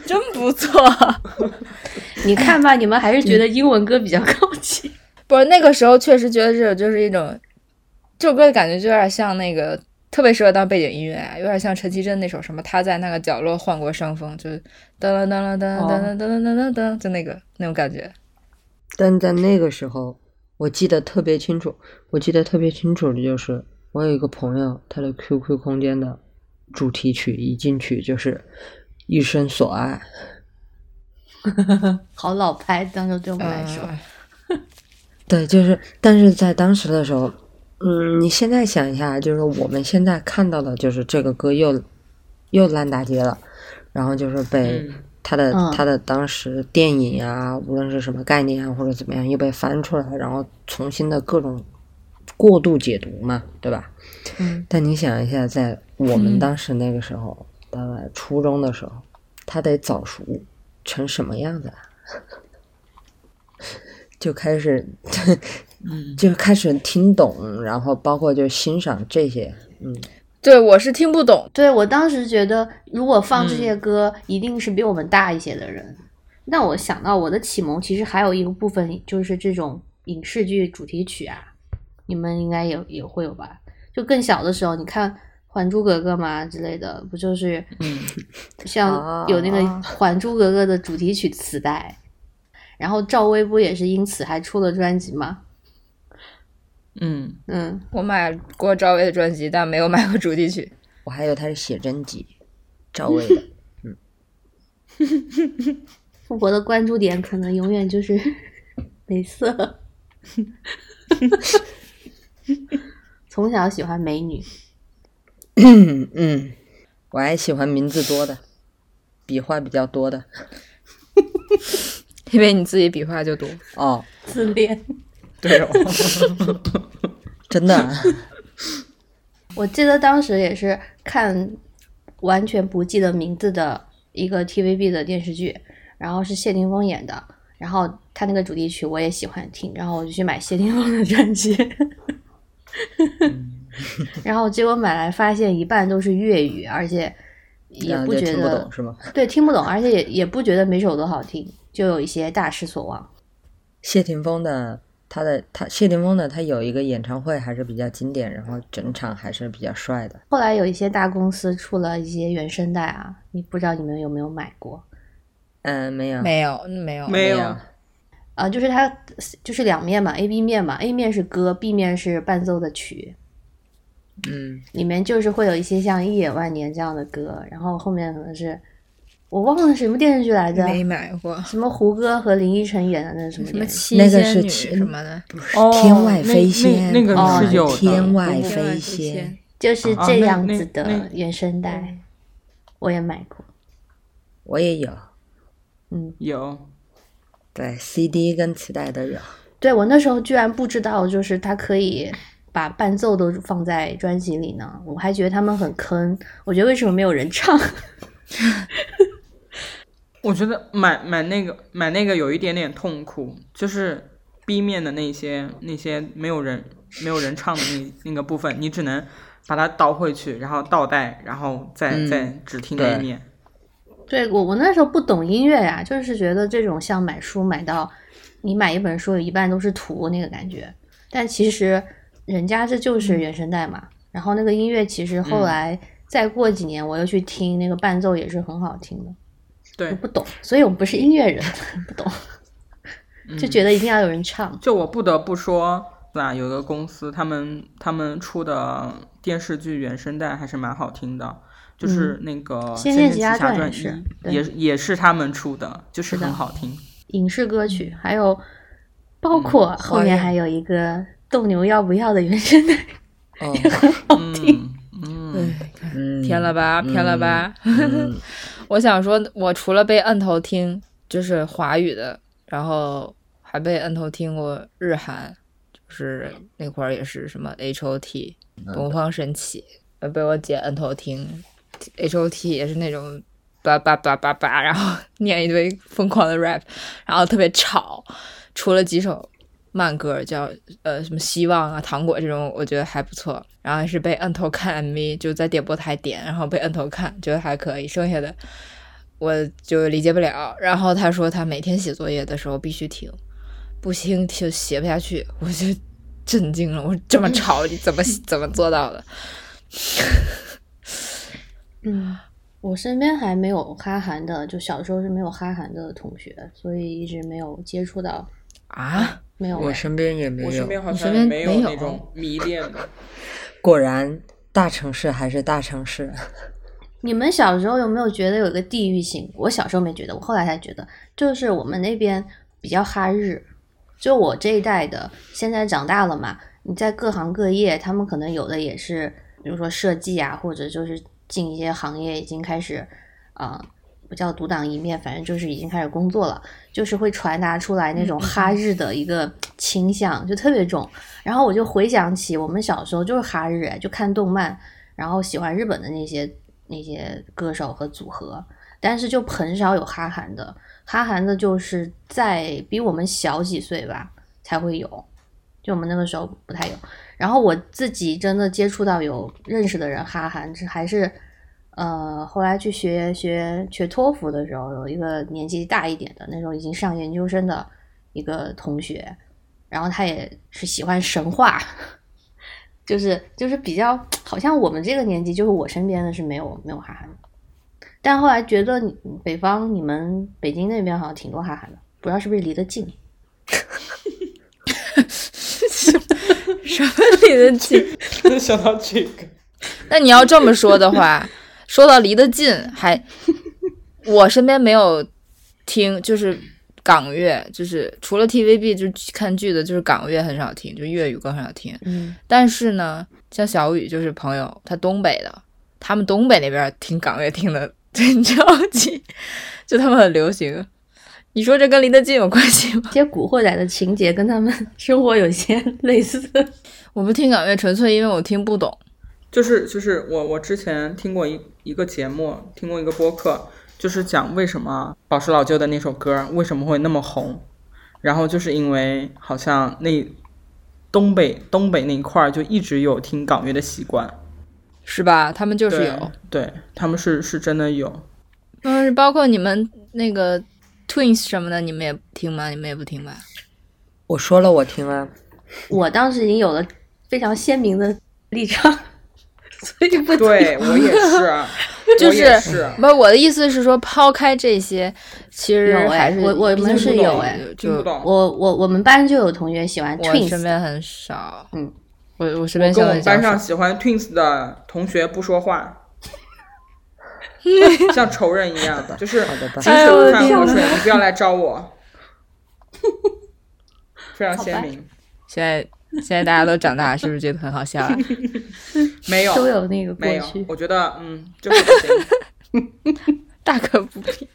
真不错。你看吧，你们还是觉得英文歌比较高级。不是那个时候确实觉得这首就是一种，这首歌的感觉就有点像那个，特别适合当背景音乐啊，有点像陈绮贞那首什么，他在那个角落换过伤风，就是噔噔噔噔噔噔噔噔噔噔噔，就那个那种感觉。但在那个时候，我记得特别清楚，我记得特别清楚的就是，我有一个朋友，他的 QQ 空间的主题曲一进去就是《一生所爱》，好老派，当时对我们来说，嗯 对，就是，但是在当时的时候，嗯，你现在想一下，就是我们现在看到的，就是这个歌又又烂大街了，然后就是被嗯。他的、嗯。他的当时电影啊，无论是什么概念啊或者怎么样，又被翻出来，然后重新的各种过度解读嘛，对吧？嗯。但你想一下，在我们嗯。当时那个时候，大概初中的时候，他得早熟成什么样子啊？就开始，就开始听懂，然后包括就欣赏这些，嗯，对，我是听不懂。对我当时觉得，如果放这嗯些歌，一定是比我们大一些的人。那我想到我的启蒙，其实还有一个部分就是这种影视剧主题曲啊，你们应该也也会有吧？就更小的时候，你看《还珠格格》嘛之类的，不就是嗯，像有那个啊《还珠格格》的主题曲磁带，然后赵薇不也是因此还出了专辑吗？嗯，嗯，我买过赵薇的专辑，但没有买过主题曲。我还有他的写真集，赵薇的，嗯 富婆的关注点可能永远就是 美色。从小喜欢美女，嗯 嗯，我还喜欢名字多的，笔画比较多的，因为你自己笔画就多。哦，自恋。对哦，真的啊，我记得当时也是看完全不记得名字的一个 TVB 的电视剧，然后是谢霆锋演的，然后他那个主题曲我也喜欢听，然后我就去买谢霆锋的专辑，然后结果买来发现一半都是粤语，而且也然后就听不不觉得懂是吗？对听不懂，而且也也不觉得每首都好听，就有一些大失所望。谢霆锋的他的他谢霆锋的他有一个演唱会还是比较经典，然后整场还是比较帅的。后来有一些大公司出了一些原声带啊，你不知道你们有没有买过？嗯，没有，没有，没有，没有。啊，就是它就是两面嘛，A B 面嘛，A 面是歌，B 面是伴奏的曲。嗯，里面就是会有一些像《一眼万年》这样的歌，然后后面可能是我忘了什么电视剧来着，没买过。什么胡歌和林依晨演的那什么什么七那个是仙女什么的，哦天外飞仙，那那个哦是有的天外飞飞仙仙。就是这样子的原声带，我也买过。我也有，嗯，有，对，CD 跟磁带都有。对我那时候居然不知道，就是它可以把伴奏都放在专辑里呢，我还觉得他们很坑。我觉得为什么没有人唱？我觉得买买那个买那个有一点点痛苦，就是 B 面的那些那些没有人没有人唱的那那个部分，你只能把它倒回去，然后倒带，然后再、嗯再只听那一对面。对我我那时候不懂音乐呀，就是觉得这种像买书买到你买一本书有一半都是图那个感觉，但其实人家这就是原声带嘛。然后那个音乐其实后来再过几年我又去听那个伴奏也是很好听的，对我，不懂，所以我们不是音乐人，不懂，就觉得一定要有人唱。就我不得不说，吧，有个公司他们他们出的电视剧原声带还是蛮好听的，就是那个《仙剑奇侠传一也是》也也是他们出的，就是很好听。影视歌曲，还有包括后面还有一个斗牛要不要的原声带，哦，嗯嗯，嗯，偏了吧，偏了吧。嗯。我想说，我除了被摁头听就是华语的，然后还被摁头听过日韩，就是那块儿也是什么 H O T 东方神起，呃被我姐摁头听。H O T 也是那种叭叭叭叭叭，然后 念一堆疯狂的 rap，然后特别吵，除了几首。慢歌叫呃什么希望啊糖果这种我觉得还不错，然后是被摁头看 MV，就在点播台点，然后被摁头看，觉得还可以，剩下的我就理解不了。然后他说他每天写作业的时候必须听，不听就写不下去，我就震惊了，我说这么吵你怎么 怎么做到的？嗯，我身边还没有哈韩的，就小时候是没有哈韩的同学，所以一直没有接触到，啊，没有。我身边也没有。我身边好你身边像没没有那种迷恋的。果然，大城市还是大城市。你们小时候有没有觉得有个地域性？我小时候没觉得，我后来才觉得，就是我们那边比较哈日，就我这一代的，现在长大了嘛，你在各行各业，他们可能有的也是，比如说设计啊，或者就是进一些行业已经开始，啊、不叫独当一面，反正就是已经开始工作了，就是会传达出来那种哈日的一个倾向，就特别重。然后我就回想起我们小时候就是哈日，哎就看动漫，然后喜欢日本的那些那些歌手和组合，但是就很少有哈韩的。哈韩的就是在比我们小几岁吧才会有，就我们那个时候不太有。然后我自己真的接触到有认识的人哈韩，这还是呃后来去学学学托福的时候，有一个年纪大一点的那时候已经上研究生的一个同学，然后他也是喜欢神话。就是就是比较，好像我们这个年纪，就是我身边的是没有没有哈韩的，但后来觉得你北方你们北京那边好像挺多哈韩的，不知道是不是离得近。什么离得近？能想到这个，那你要这么说的话，说到离得近，还 我身边没有听，就是港乐，就是除了 TVB 就是看剧的，就是港乐很少听，就粤语歌很少听。嗯，但是呢，像小雨就是朋友，他东北的，他们东北那边听港乐听的 真着急，就他们很流行。你说这跟离得近有关系吗？一些古惑仔的情节跟他们生活有些类似。我不听港乐，纯粹因为我听不懂。就是就是我我之前听过一一个节目，听过一个播客，就是讲为什么宝石老舅的那首歌为什么会那么红，然后就是因为好像那东北东北那一块儿就一直有听港乐的习惯，是吧？他们就是有，对，他们是是真的有，嗯，包括你们那个 Twins 什么的，你们也听吗？你们也不听吧？我说了，我听啊。我当时已经有了非常鲜明的立场，所以不对我也是，就是不是不，我的意思是说，抛开这些，其实有哎还是我我们是有哎就听不懂。我我我们班就有同学喜欢 Twins，身边很少。嗯，我我身我跟边相对较我们班上。喜欢 Twins 的同学不说话，像仇人一样的，就是井水不犯河水，你不要来找我，非常鲜明。现在 现在大家都长大，是不是觉得很好笑啊？没有，都有那个过没有去，。我觉得嗯，就是不行，大可不必。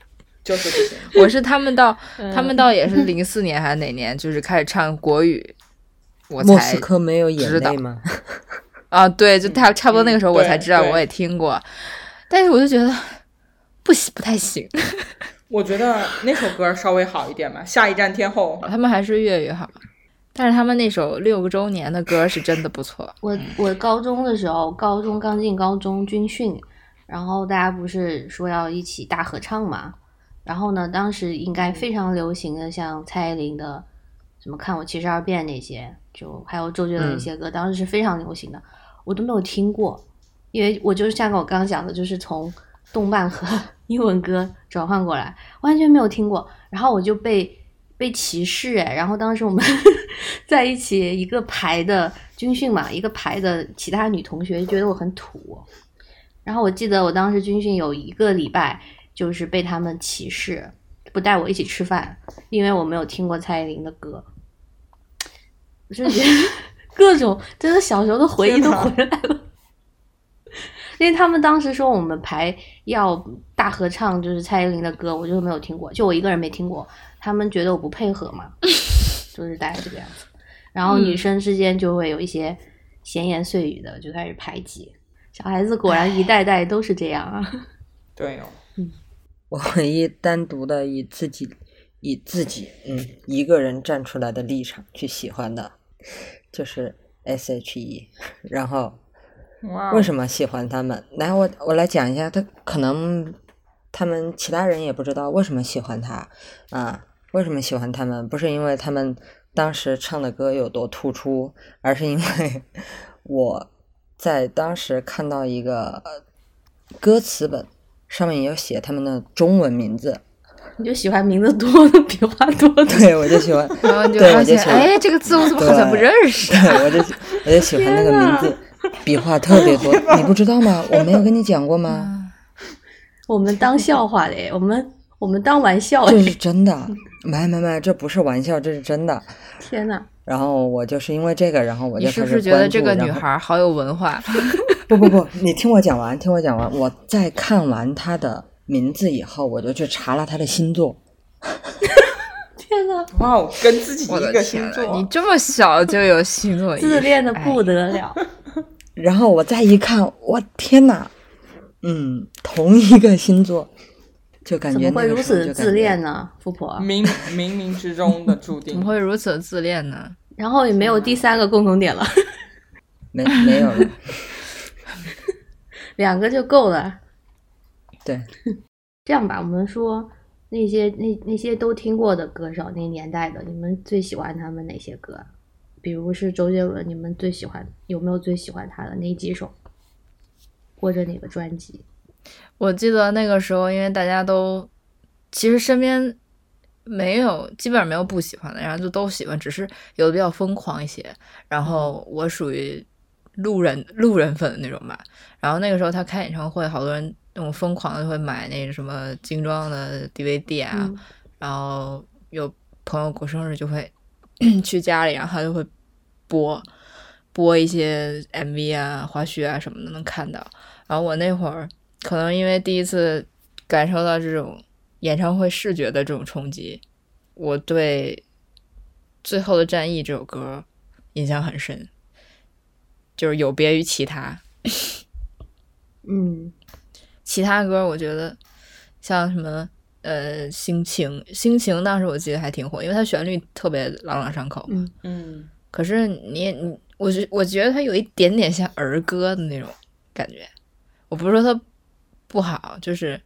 就是不行。我是他们到嗯他们到也是零四年还是哪年，就是开始唱国语，我莫才斯科没有眼知道泪吗？啊，对，就他差不多那个时候我才知道，我也听过，但是我就觉得不行，不太行。我觉得那首歌稍微好一点吧，《下一站天后》。他们还是粤语好，但是他们那首六个周年的歌是真的不错。我我高中的时候，高中刚进高中军训，然后大家不是说要一起大合唱嘛？然后呢，当时应该非常流行的，像蔡依林的什么《看我七十二变》那些，就还有周杰伦的一些歌，当时是非常流行的，我都没有听过，因为我就是像我刚刚讲的，就是从动漫和英文歌转换过来，完全没有听过，然后我就被被歧视哎，然后当时我们 在一起一个排的军训嘛，一个排的其他女同学觉得我很土，然后我记得我当时军训有一个礼拜就是被他们歧视，不带我一起吃饭，因为我没有听过蔡依林的歌，我就觉得 各种真的小时候的回忆都回来了。因为他们当时说我们排要大合唱，就是蔡依林的歌，我就没有听过，就我一个人没听过。他们觉得我不配合嘛，就是大概这个样子。然后女生之间就会有一些闲言碎语的，就开始排挤。小孩子果然一代代都是这样啊。对哦，嗯 我唯一单独的以自己以自己嗯一个人站出来的立场去喜欢的，就是 S.H.E。然后为什么喜欢他们？来，我我来讲一下，他可能他们其他人也不知道为什么喜欢他啊？为什么喜欢他们？不是因为他们当时唱的歌有多突出，而是因为 我在当时看到一个呃歌词本，上面也有写他们的中文名字，你就喜欢名字多的、笔画多的。对我就喜欢，然后你就对发现，哎，这个字我怎么好像不认识？对我就我就喜欢那个名字，笔画特别多，你不知道吗？我没有跟你讲过吗？我们当笑话的，我们我们当玩笑这哎！是真的，没没没，这不是玩笑，这是真的。天呐，然后我就是因为这个，然后我你就是开始不是觉得这个女孩好有文化？不不不，你听我讲完，听我讲完。我在看完她的名字以后，我就去查了她的星座。天呐，哇哦，跟自己一个星座，你这么小就有星座，自恋的不哎得了。然后我再一看，我天呐，嗯，同一个星座，就感觉怎么会如此自恋呢，富婆？冥冥冥之中的注定怎么。会如此自恋呢？然后也没有第三个共同点了，没没有了。两个就够了。对，这样吧，我们说那些那那些都听过的歌手，那年代的，你们最喜欢他们哪些歌？比如是周杰伦，你们最喜欢有没有最喜欢他的哪几首，或者哪个专辑？我记得那个时候，因为大家都其实身边没有，基本上没有不喜欢的，然后就都喜欢，只是有的比较疯狂一些。然后我属于路人路人粉的那种吧。然后那个时候他开演唱会，好多人那种疯狂的会买那什么精装的 DVD 啊，嗯然后有朋友过生日就会 去家里，然后他就会播播一些 MV 啊、花絮啊什么的，能看到。然后我那会儿可能因为第一次感受到这种演唱会视觉的这种冲击，我对《最后的战役》这首歌印象很深，就是有别于其他嗯 其他歌，我觉得像什么呃心情，心情当时我记得还挺火，因为它旋律特别朗朗上口。嗯嗯，可是你你，我觉我觉得它有一点点像儿歌的那种感觉。我不是说它不好，就是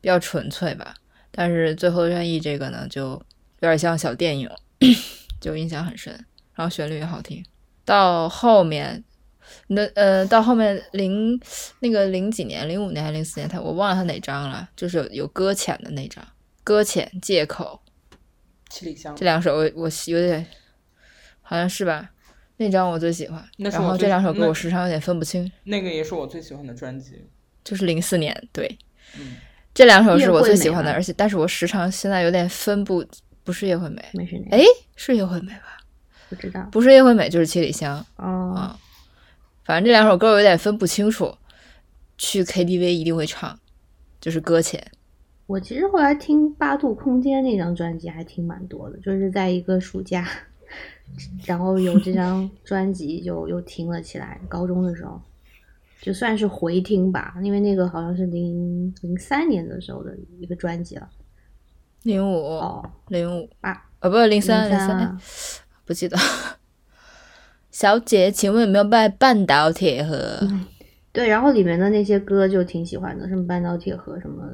比较纯粹吧。但是最后的战役这个呢，就有点像小电影，就印象很深，然后旋律也好听。到后面，那呃，到后面零那个零几年，零五年还是零四年，他我忘了他哪张了，就是有有搁浅的那张，搁浅借口七里香这两首我我有点好像是吧，那张我最喜欢。然后这两首歌我时常有点分不清，那个也是我最喜欢的专辑。就是零四年对。嗯，这两首是我最喜欢的，而且但是我时常现在有点分不，不是叶惠美，没事，那哎，是叶惠美吧？不知道不是叶惠美就是七里香哦。啊，反正这两首歌我有点分不清楚，去 KTV 一定会唱，就是搁浅。我其实后来听八度空间那张专辑还听蛮多的，就是在一个暑假，然后有这张专辑就又听了起来。高中的时候，就算是回听吧，因为那个好像是零零三年的时候的一个专辑了。零五哦，零五啊，啊，不是零三零三，不记得。小姐，请问有没有卖半岛铁盒？对，然后里面的那些歌就挺喜欢的，什么半岛铁盒，什么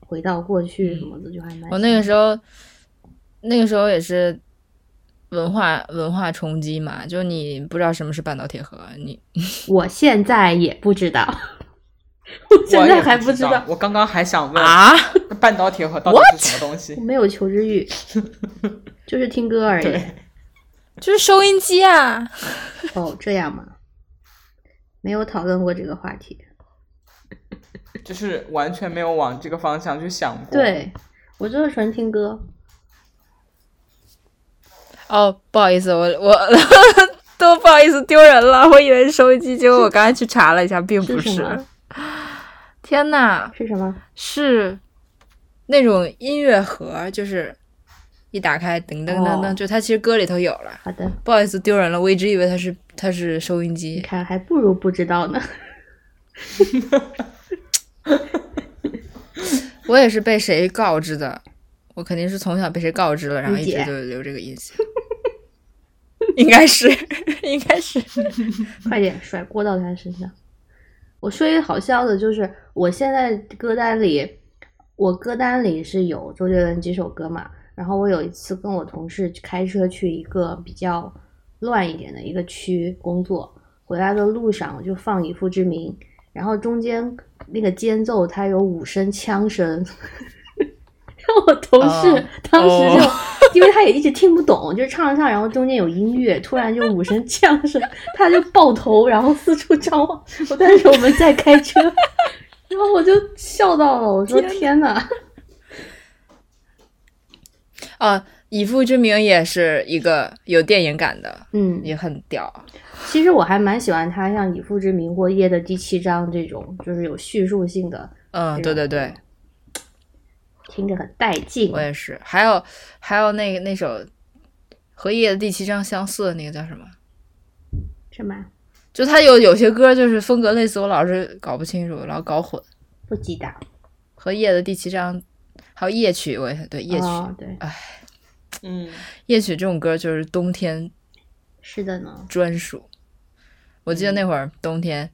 回到过去什么的，就还蛮。我那个时候，那个时候也是文化文化冲击嘛，就你不知道什么是半岛铁盒，你 我现在也不知道，我现在还不知不道。我刚刚还想问，啊，半岛铁盒到底是什么东西我？没有求知欲，就是听歌而已。就是收音机啊。哦，这样吗？没有讨论过这个话题。就是完全没有往这个方向去想过。，对我就是纯听歌。哦，不好意思，我我 都不好意思丢人了，我以为是收音机，结果我刚才去查了一下，并不是是。天呐，是什么？是那种音乐盒，就是一打开噔噔噔噔，哦就它其实歌里头有了。好的，不好意思，丢人了，我一直以为它是它是收音你机。看还不如不知道呢。我也是被谁告知的，我肯定是从小被谁告知了，然后一直就留这个印象。应该是，应该是。快点甩锅到他身上。我说一个好笑的，就是我现在歌单里，我歌单里是有周杰伦几首歌嘛。然后我有一次跟我同事开车去一个比较乱一点的一个区工作，回来的路上我就放《以父之名》，然后中间那个间奏它有五声枪声，我同事哦当时就、哦因为他也一直听不懂，就是唱着唱，然后中间有音乐，突然就五声枪声，他就抱头，然后四处张望。我但是我们在开车，然后我就笑到了，我说天哪！啊，以父之名也是一个有电影感的，嗯，也很屌。其实我还蛮喜欢他，像《以父之名》或《夜的第七章》这种，就是有叙述性的，嗯，对对对，听着很带劲我。也是。还有还有那个那首和夜的第七章相似的那个叫什么？什么？就他有有些歌就是风格类似，我老是搞不清楚，老搞混。不记得。和夜的第七章，还有夜曲，我也对夜曲。哦，对，嗯，夜曲这种歌就是冬天是的呢。专属。我记得那会儿冬天，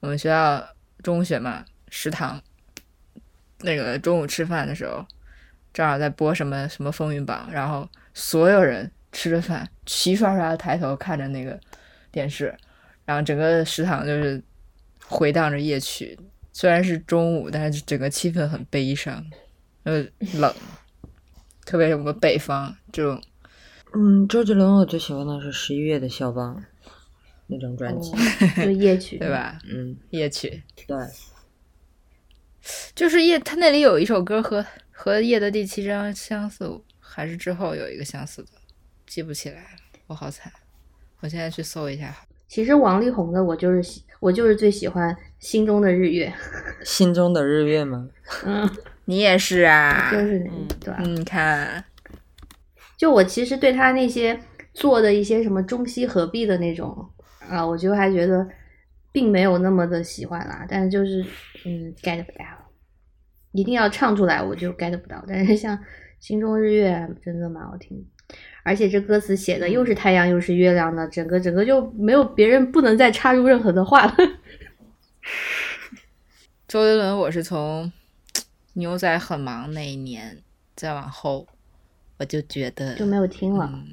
我们学校中学嘛，食堂那个中午吃饭的时候，正好在播什么什么风云榜，然后所有人吃着饭，齐刷刷的抬头看着那个电视，然后整个食堂就是回荡着夜曲。虽然是中午，但是整个气氛很悲伤，呃，冷，特别是我们北方这种嗯，周杰伦我最喜欢的是十一月的肖邦那张专辑。哦，就夜曲，对？吧？嗯，夜曲对，就是夜，他那里有一首歌和和叶的第七章相似，还是之后有一个相似的，记不起来了，我好惨。我现在去搜一下。其实王力宏的我就是喜，我就是最喜欢《心中的日月》。心中的日月吗？嗯，你也是啊？就是那个，对吧？嗯，你看，就我其实对他那些做的一些什么中西合璧的那种啊，我就还觉得并没有那么的喜欢啦。但是就是嗯，get 不到，一定要唱出来我就 get 不到。但是像《心中日月》真的蛮好听，而且这歌词写的又是太阳又是月亮的，整个整个就没有别人不能再插入任何的话了。周杰伦，我是从牛仔很忙那一年再往后，我就觉得就没有听了。嗯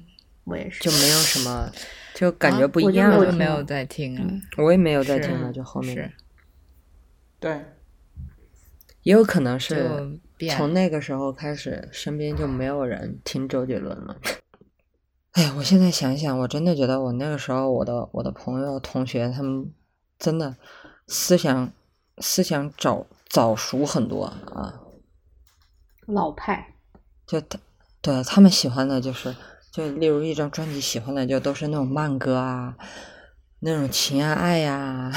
我也是。就没有什么，就感觉不一样了。我就没有在听了。嗯我也没有在听了，就后面是对，也有可能是从那个时候开始，身边就没有人听周杰伦了。哎呀，我现在想想，我真的觉得我那个时候，我的我的朋友、同学，他们真的思想思想早早熟很多啊。老派，就他对他们喜欢的就是，就例如一张专辑喜欢的就都是那种慢歌啊，那种情啊爱呀、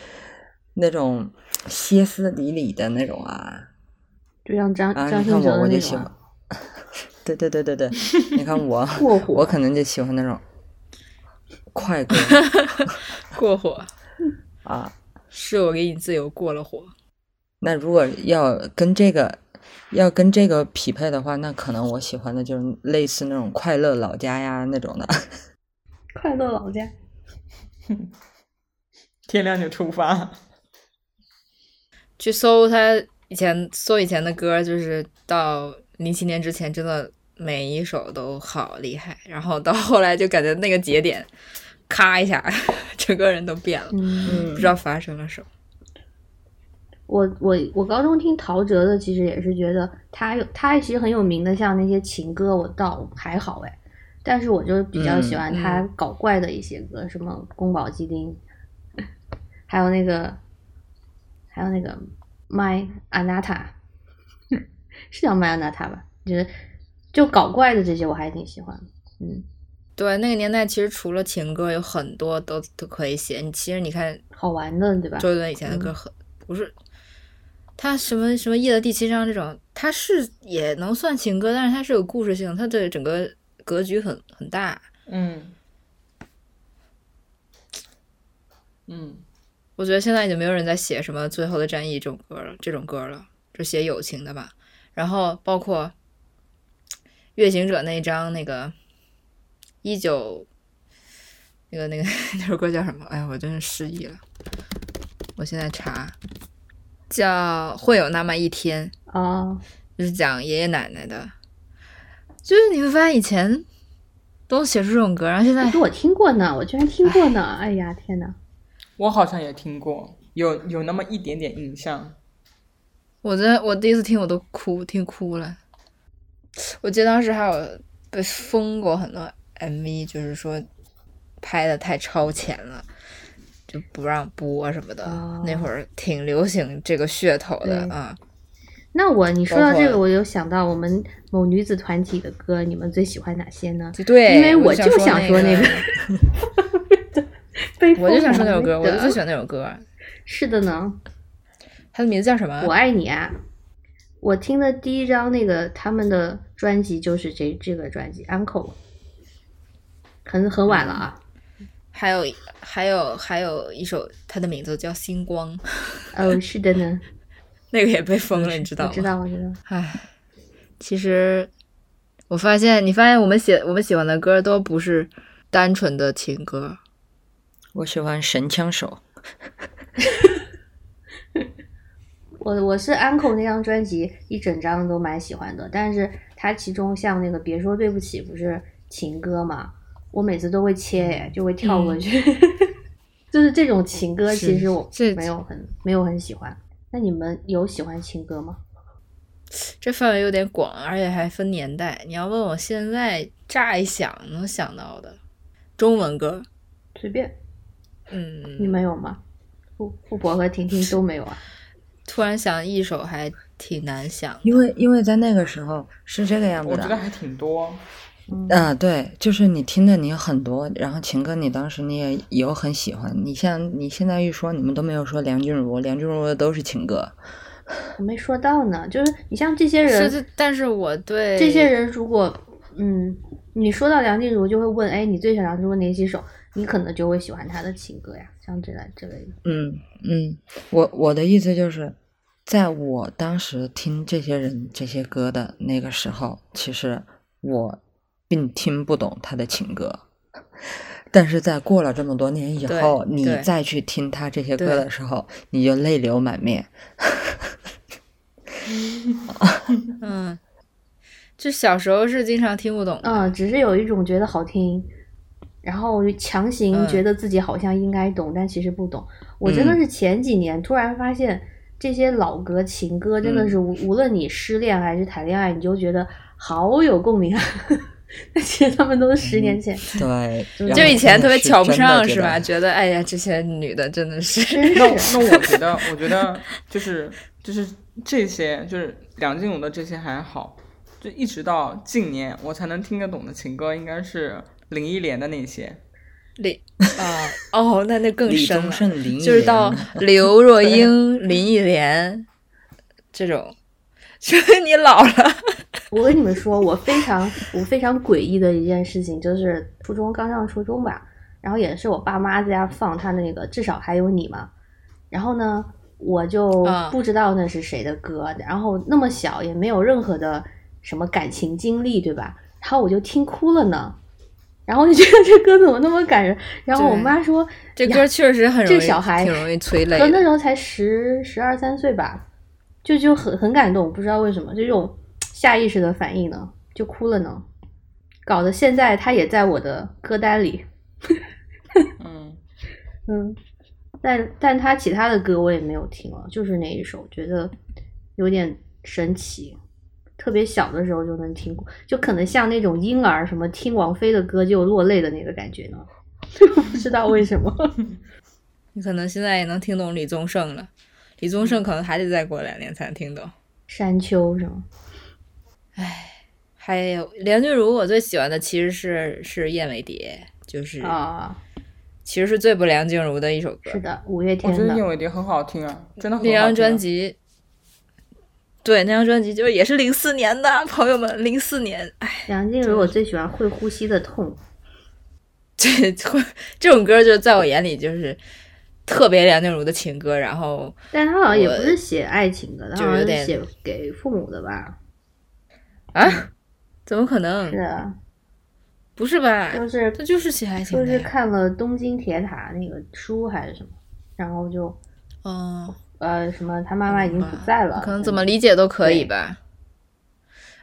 那种歇斯底里的那种啊。就像张啊，张信哲你看我的那种啊我就喜欢，对对对对对，你看我过火我可能就喜欢那种快歌过火，啊。是我给你自由过了火。那如果要跟这个要跟这个匹配的话，那可能我喜欢的就是类似那种快乐老家呀那种的。快乐老家。天亮就出发。去搜他以前搜以前的歌，就是到零七年之前，真的每一首都好厉害。然后到后来就感觉那个节点，咔一下，整个人都变了，嗯，不知道发生了什么。我我我高中听陶喆的，其实也是觉得他有他其实很有名的，像那些情歌，我倒还好哎，但是我就比较喜欢他嗯搞怪的一些歌，什么宫保鸡丁，还有那个还有那个 My Anata，是叫 My Anata 吧？就是就搞怪的这些，我还挺喜欢的。嗯，对，那个年代其实除了情歌，有很多都都可以写。你其实你看好玩的，对吧？周杰伦以前的歌很、不是，他什么什么夜的第七章这种，他是也能算情歌，但是他是有故事性，他的整个格局很很大。嗯嗯，我觉得现在已经没有人在写什么《最后的战役》这种歌了，这种歌了，就写友情的吧。然后包括《月行者》那一张，那个一九，那个那个 那首歌叫什么？哎呀，我真是失忆了。我现在查，叫《会有那么一天》，啊，就是讲爷爷奶奶的。就是你会发现以前都写出这种歌，然后现在我听过呢，我居然听过呢！哎呀，天哪！我好像也听过，有有那么一点点印象。我在我第一次听我都哭，听哭了。我记得当时还有被封过很多 MV，就是说拍的太超前了，就不让播什么的。哦那会儿挺流行这个噱头的对啊。那我你说到这个，我有想到我们某女子团体的歌，你们最喜欢哪些呢？对，因为我我就就想说那那个被 我就想说那首歌，我就最喜欢。欢那首歌。是的呢，他的名字叫什么？我爱你啊！我听的第一张那个他们的专辑就是这这个专辑《Uncle》，很很晚了啊。还有还有还有一首，它的名字叫《星光》，哦，是的呢，那个也被封了，你知道吗？我知道，我知道。唉，其实我发现，你发现我们写我们喜欢的歌都不是单纯的情歌，我喜欢神枪手，我我是 Uncle 那张专辑一整张都蛮喜欢的，但是它其中像那个别说对不起不是情歌嘛，我每次都会切耶，就会跳过去，就是这种情歌，其实我这没有很没有很喜欢。那你们有喜欢情歌吗？这范围有点广，而且还分年代。你要问我现在乍一想能想到的中文歌，随便，嗯，你们有吗？富富婆和婷婷都没有啊。突然想一首还挺难想。因为因为在那个时候是这个样子的。我觉得还挺多。嗯，啊，对，就是你听的你有很多，然后情歌你当时你也有很喜欢，你像你现在一说，你们都没有说梁静茹，梁静茹的都是情歌，我没说到呢，就是你像这些人，是，但是我对这些人如果嗯，你说到梁静茹，就会问，哎，你最喜欢梁静茹哪几首？你可能就会喜欢她的情歌呀，像这类之类的。嗯嗯，我我的意思就是，在我当时听这些人这些歌的那个时候，其实我并听不懂他的情歌，但是在过了这么多年以后，你再去听他这些歌的时候，你就泪流满面。嗯，就小时候是经常听不懂的。嗯，只是有一种觉得好听，然后强行嗯觉得自己好像应该懂，但其实不懂。我真的是前几年突然发现，这些老歌情歌真的是无、无论你失恋还是谈恋爱，你就觉得好有共鸣啊。但其实他们都是十年前，对，就以前特别瞧不上是吧？觉得哎呀，这些女的真的是那是那我觉得，我觉得就是就是这些，就是梁静茹的这些还好，就一直到近年我才能听得懂的情歌，应该是林忆莲的那些。林啊哦，那那更深了，就是到刘若英、林忆莲这种，就是你老了。我跟你们说，我非常我非常诡异的一件事情，就是初中刚上初中吧，然后也是我爸妈在家放他那个至少还有你嘛，然后呢，我就啊不知道那是谁的歌，然后那么小也没有任何的什么感情经历，对吧？然后我就听哭了呢，然后我就觉得这歌怎么那么感人，然后我妈说这歌确实很容易，这小孩挺容易催泪可那。时候才十十二三岁吧，就就很很感动，不知道为什么，就这种下意识的反应呢，就哭了呢，搞得现在他也在我的歌单里，嗯，嗯，但但他其他的歌我也没有听了，就是那一首，觉得有点神奇。特别小的时候就能听过，就可能像那种婴儿什么听王菲的歌就落泪的那个感觉呢，不知道为什么。你可能现在也能听懂李宗盛了，李宗盛可能还得再过两年才能听懂。山丘是吗？还有梁静茹，我最喜欢的其实是是《燕尾蝶》，就是、啊，其实是最不梁静茹的一首歌是。的，五月天我觉得燕尾蝶》很好听啊，真的很好听、啊。那张专辑，对那张专辑就是也是零四年的，朋友们，零四年，哎，梁静茹，我最喜欢《会呼吸的痛》。这这种歌就在我眼里就是特别梁静茹的情歌，然后但他好像也不是写爱情的，他好像写给父母的吧？啊，怎么可能是？的，不是吧？就是他就是写爱情就。是看了东京铁塔那个书还是什么，然后就嗯，呃什么他妈妈已经不在了，可能怎么理解都可以吧。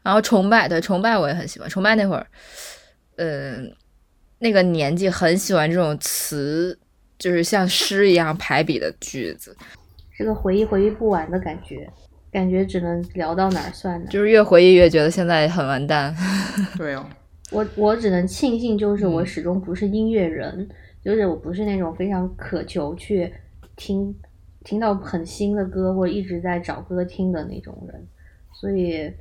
然后崇拜，对崇拜我也很喜欢。崇拜那会儿，嗯、那个年纪很喜欢这种词，就是像诗一样排比的句子，这个回忆回忆不完的感觉，感觉只能聊到哪儿算哪儿。就是越回忆越觉得现在很完蛋。对哦，我我只能庆幸，就是我嗯始终不是音乐人，就是我不是那种非常渴求去听听到很新的歌或者一直在找歌听的那种人，所以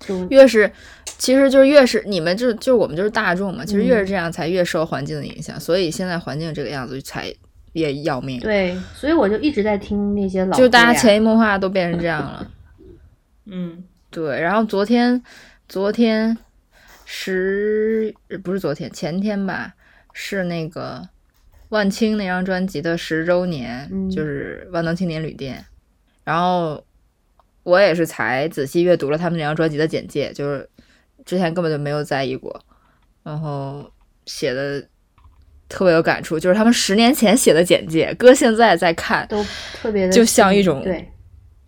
就越是，其实就是越是你们就就我们就是大众嘛，其实越嗯是这样才越受环境的影响，所以现在环境这个样子才越要命。对，所以我就一直在听那些老就大家潜移默化都变成这样了。嗯，对，然后昨天，昨天十不是昨天，前天吧，是那个万青那张专辑的十周年，嗯就是万能青年旅店。然后我也是才仔细阅读了他们那张专辑的简介，就是之前根本就没有在意过，然后写的特别有感触，就是他们十年前写的简介，搁现在再看，都特别的就像一种对，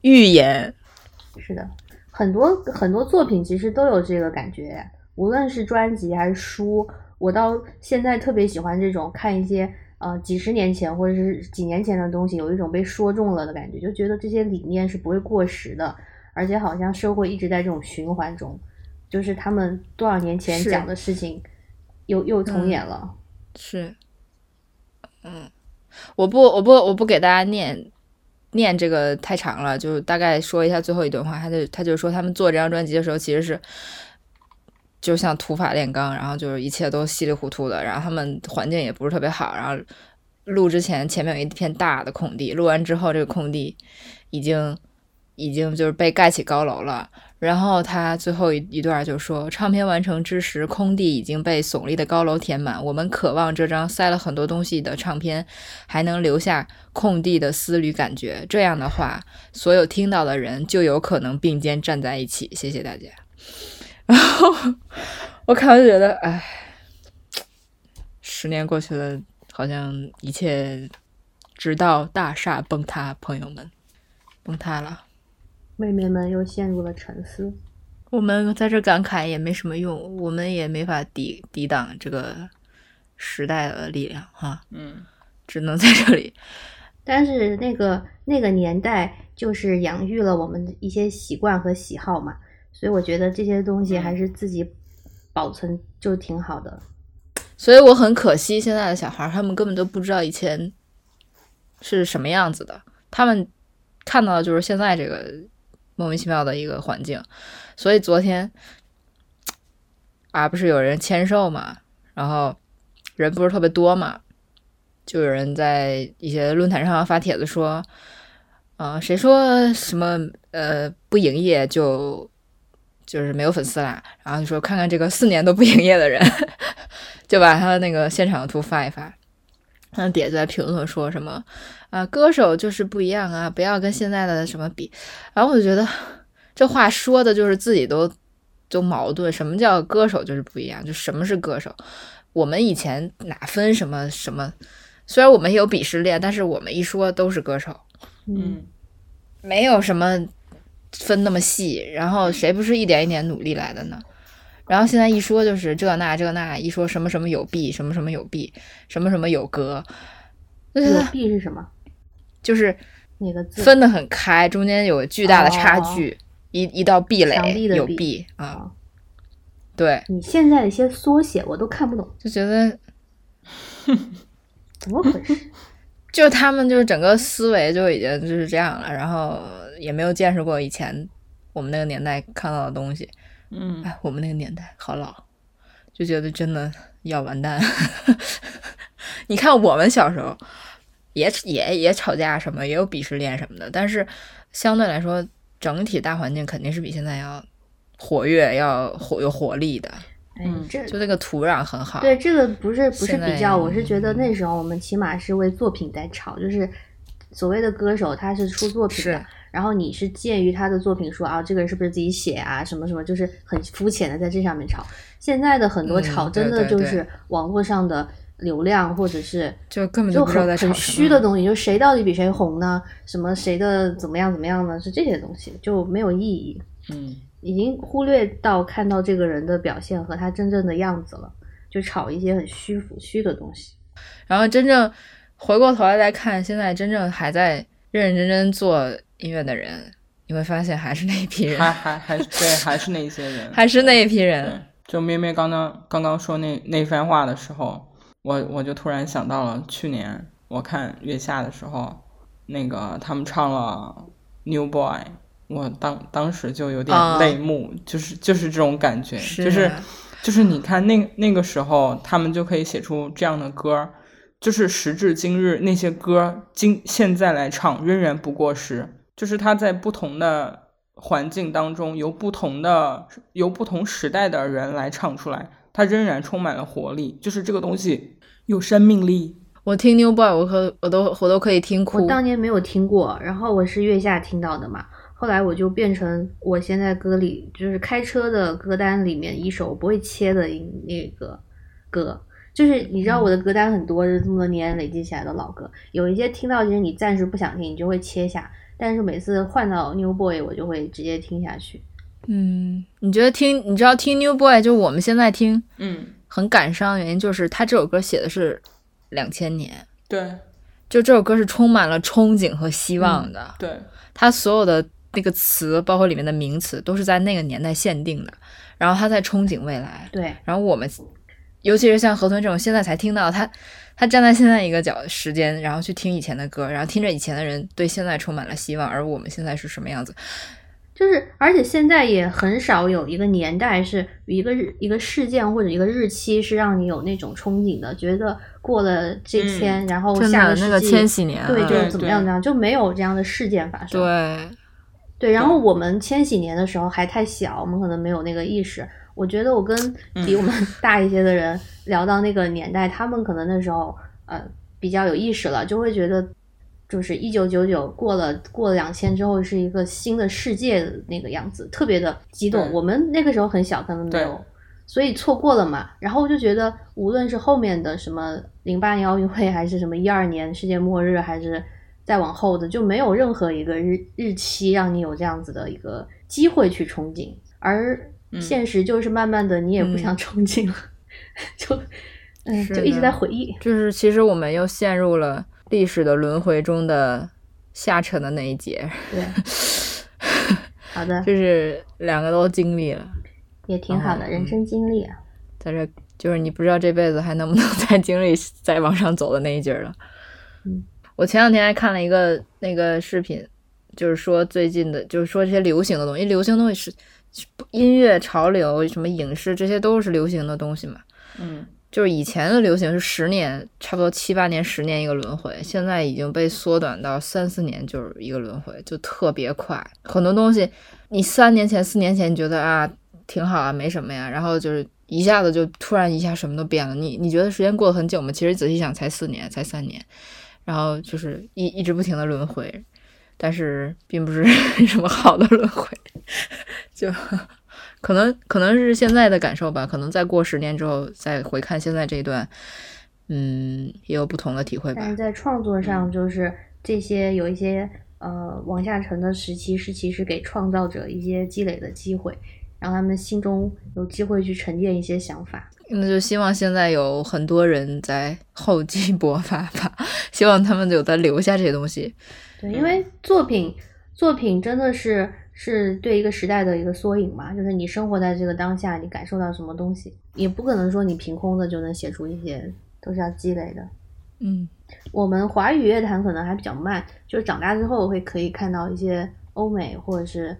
预言。是的，很多很多作品其实都有这个感觉，无论是专辑还是书，我到现在特别喜欢这种看一些呃几十年前或者是几年前的东西，有一种被说中了的感觉，就觉得这些理念是不会过时的，而且好像社会一直在这种循环中，就是他们多少年前讲的事情又又重演了。是，嗯，我不，我不，我不给大家念念这个太长了，就大概说一下最后一段话。他就他就说，他们做这张专辑的时候，其实是就像土法炼钢，然后就是一切都稀里糊涂的，然后他们环境也不是特别好，然后录之前前面有一片大的空地，录完之后这个空地已经已经就是被盖起高楼了。然后他最后一一段就说，唱片完成之时，空地已经被耸立的高楼填满。我们渴望这张塞了很多东西的唱片，还能留下空地的丝缕感觉。这样的话，所有听到的人就有可能并肩站在一起。谢谢大家。然后我看完就觉得，哎，十年过去了，好像一切直到大厦崩塌，朋友们，崩塌了。妹妹们又陷入了沉思。我们在这感慨也没什么用，我们也没法抵抵挡这个时代的力量哈，嗯，只能在这里。但是那个那个年代就是养育了我们的一些习惯和喜好嘛，所以我觉得这些东西还是自己保存就挺好的。所以我很可惜，现在的小孩他们根本都不知道以前是什么样子的，他们看到的就是现在这个莫名其妙的一个环境。所以昨天啊，不是有人签售嘛，然后人不是特别多嘛，就有人在一些论坛上发帖子说，呃，谁说什么呃不营业就就是没有粉丝啦，然后就说看看这个四年都不营业的人。就把他那个现场的图发一发，那底下在评论说什么啊，歌手就是不一样啊，不要跟现在的什么比。然后我就觉得这话说的就是自己都都矛盾。什么叫歌手就是不一样？就什么是歌手？我们以前哪分什么什么？虽然我们有鄙视链，但是我们一说都是歌手，嗯，没有什么分那么细。然后谁不是一点一点努力来的呢？然后现在一说就是这那这那，一说什么什么有弊，什么什么有弊，什么什么有歌，有弊是什么？就是哪个字分得很开，中间有巨大的差距，一一道壁垒有壁壁啊。对你现在的一些缩写我都看不懂，就觉得怎么回事？就他们就是整个思维就已经就是这样了，然后也没有见识过以前我们那个年代看到的东西。嗯，哎，我们那个年代好老，就觉得真的要完蛋。你看我们小时候也也也吵架什么，也有鄙视链什么的，但是相对来说，整体大环境肯定是比现在要活跃、要活有活力的。嗯，这就那个土壤很好。对，这个不是不是比较，我是觉得那时候我们起码是为作品在吵，就是所谓的歌手他是出作品的是，然后你是鉴于他的作品说啊，这个人是不是自己写啊，什么什么，就是很肤浅的在这上面吵。现在的很多嗯吵，真的就是网络上的流量，或者是就根本就不知道在很很吵什么虚的东西，就谁到底比谁红呢？什么谁的怎么样怎么样呢？是这些东西就没有意义，嗯，已经忽略到看到这个人的表现和他真正的样子了，就吵一些很虚浮虚的东西。然后真正回过头来再看，现在真正还在认认真真做音乐的人，你会发现还是那一批人，还还还对，还是那些人，还是那一批人。，就咩咩刚刚刚刚说那那番话的时候，我我就突然想到了去年我看月下的时候，那个他们唱了《New Boy》，我当当时就有点啊泪目，就是就是这种感觉，是就是就是你看那那个时候他们就可以写出这样的歌，就是时至今日那些歌今现在来唱仍然不过时，就是他在不同的环境当中，由不同的由不同时代的人来唱出来，它仍然充满了活力，就是这个东西有生命力。我听 New Boy，我可我都我都可以听哭我。当年没有听过，然后我是月下听到的嘛，后来我就变成我现在歌里就是开车的歌单里面一首我不会切的一那个歌，就是你知道我的歌单很多，是这么多年累积起来的老歌，有一些听到其实你暂时不想听，你就会切下，但是每次换到 New Boy 我就会直接听下去。嗯，你觉得听你知道听 New Boy，就我们现在听嗯，很感伤的原因，就是他这首歌写的是两千年，对就这首歌是充满了憧憬和希望的。对，他所有的那个词，包括里面的名词，都是在那个年代限定的。然后他在憧憬未来，对，然后我们，尤其是像河豚这种现在才听到他，他站在现在一个角时间，然后去听以前的歌，然后听着以前的人对现在充满了希望，而我们现在是什么样子？就是，而且现在也很少有一个年代是一个日一个事件或者一个日期是让你有那种憧憬的，觉得过了这天，然后真下个世的那个纪千禧年，对，嗯就对对怎么样怎么样，就没有这样的事件发生。对，对，然后我们千禧年的时候还太小，我们可能没有那个意识。我觉得我跟比我们 大一些的人聊到那个年代，他们可能那时候呃比较有意识了，就会觉得就是一九九九过了过了两千之后是一个新的世界的那个样子，特别的激动。我们那个时候很小，可能没对有。所以错过了嘛，然后我就觉得，无论是后面的什么零八年奥运会，还是什么一二年世界末日，还是再往后的，就没有任何一个日日期让你有这样子的一个机会去憧憬。而现实就是慢慢的你也不想憧憬了，就嗯是就一直在回忆。就是其实我们又陷入了历史的轮回中的下沉的那一节，对，好的，就是两个都经历了，也挺好的，嗯人生经历啊。在这就是你不知道这辈子还能不能再经历再往上走的那一节儿了。嗯，我前两天还看了一个那个视频，就是说最近的，就是说这些流行的东西，流行的东西是是音乐潮流、什么影视，这些都是流行的东西嘛。嗯，就是以前的流行是十年，差不多七八年、十年一个轮回，现在已经被缩短到三四年就是一个轮回，就特别快。很多东西，你三年前、四年前你觉得啊挺好啊，没什么呀，然后就是一下子就突然一下什么都变了。你你觉得时间过得很久吗？其实仔细想才四年，才三年，然后就是一一直不停的轮回，但是并不是 什么好的轮回，就。可能可能是现在的感受吧，可能再过十年之后再回看现在这一段，嗯，也有不同的体会吧但是。在创作上，就是这些有一些呃往下沉的时期，是其实给创造者一些积累的机会，让他们心中有机会去沉淀一些想法。那就希望现在有很多人在厚积薄发吧，希望他们有在留下这些东西。对，因为作品作品真的是是对一个时代的一个缩影嘛，就是你生活在这个当下，你感受到什么东西，也不可能说你凭空的就能写出一些，都是要积累的。嗯。我们华语乐坛可能还比较慢，就是长大之后会可以看到一些欧美或者是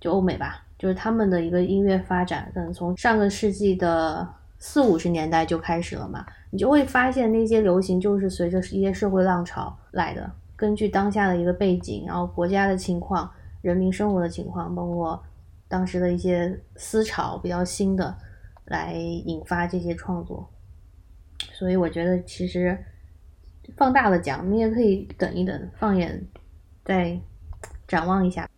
就欧美吧，就是他们的一个音乐发展，可能从上个世纪的四五十年代就开始了嘛，你就会发现那些流行就是随着一些社会浪潮来的，根据当下的一个背景，然后国家的情况、人民生活的情况，包括当时的一些思潮比较新的，来引发这些创作。所以我觉得其实放大了讲，你也可以等一等，放眼再展望一下。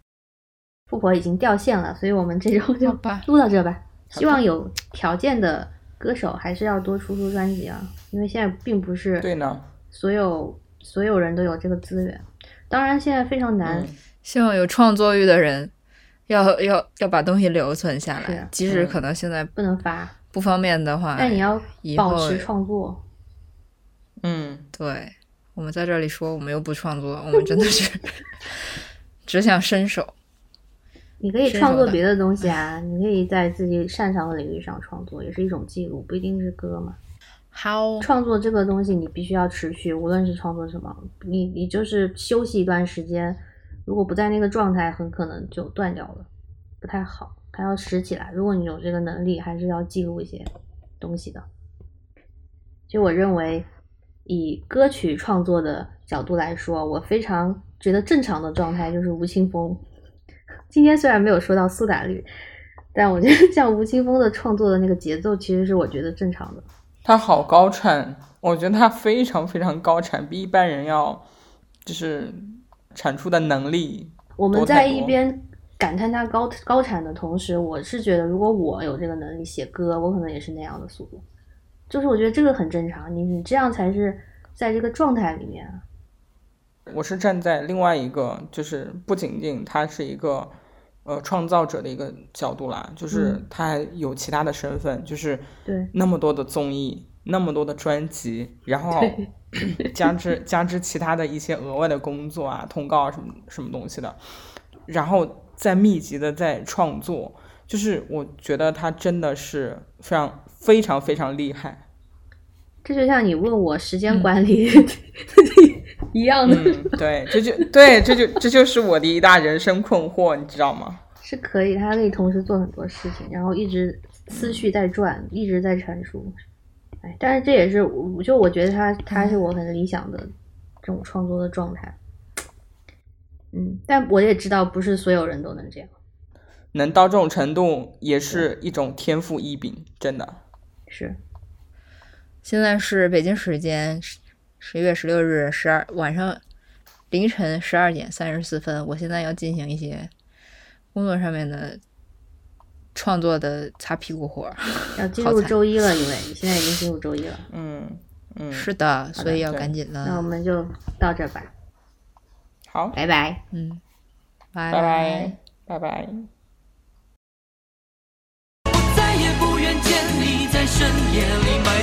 富婆已经掉线了，所以我们这周就吧录到这吧。希望有条件的歌手还是要多出出专辑啊，因为现在并不是对呢，所有所有人都有这个资源。当然，现在非常难，嗯希望有创作欲的人要要要把东西留存下来啊，即使可能现在不能发，不方便的话，但你要以保持创作。嗯，对，我们在这里说，我们又不创作，我们真的是 只想伸手。你可以创作别的东西啊，你可以在自己擅长的领域上创作，也是一种记录，不一定是歌嘛。好，创作这个东西，你必须要持续，无论是创作什么，你你就是休息一段时间，如果不在那个状态，很可能就断掉了，不太好，还要拾起来。如果你有这个能力，还是要记录一些东西的。就我认为，以歌曲创作的角度来说，我非常觉得正常的状态就是吴青峰。今天虽然没有说到苏打绿，但我觉得 像吴青峰的创作的那个节奏，其实是我觉得正常的。他好高产，我觉得他非常非常高产，比一般人要就是产出的能力我们多我们在一边感叹他高高产的同时，我是觉得如果我有这个能力写歌，我可能也是那样的速度。就是我觉得这个很正常，你你这样才是在这个状态里面啊。我是站在另外一个，就是不仅仅他是一个呃创造者的一个角度啦，就是嗯。他还有其他的身份，就是对。那么多的综艺，那么多的专辑，然后 加之加之其他的一些额外的工作啊、通告啊什么什么东西的，然后再密集的在创作，就是我觉得他真的是非常非常非常厉害。这就像你问我时间管理、一样的，嗯，对，这就对，这就这就是我的一大人生困惑，你知道吗？是可以，他可以同时做很多事情，然后一直思绪在转，一直在陈述。哎，但是这也是我就我觉得他他是我很理想的这种创作的状态。嗯，但我也知道不是所有人都能这样。能到这种程度，也是一种天赋异禀，真的。是，现在是北京时间十月十六日十二晚上凌晨十二点三十四分，我现在要进行一些工作上面的创作的擦屁股活。要 进入周一了，因为你现在已经进入周一了。嗯嗯，是的，所以要赶紧了。那我们就到这吧。好，拜拜。嗯，拜拜拜拜。再也不愿见你在深夜里。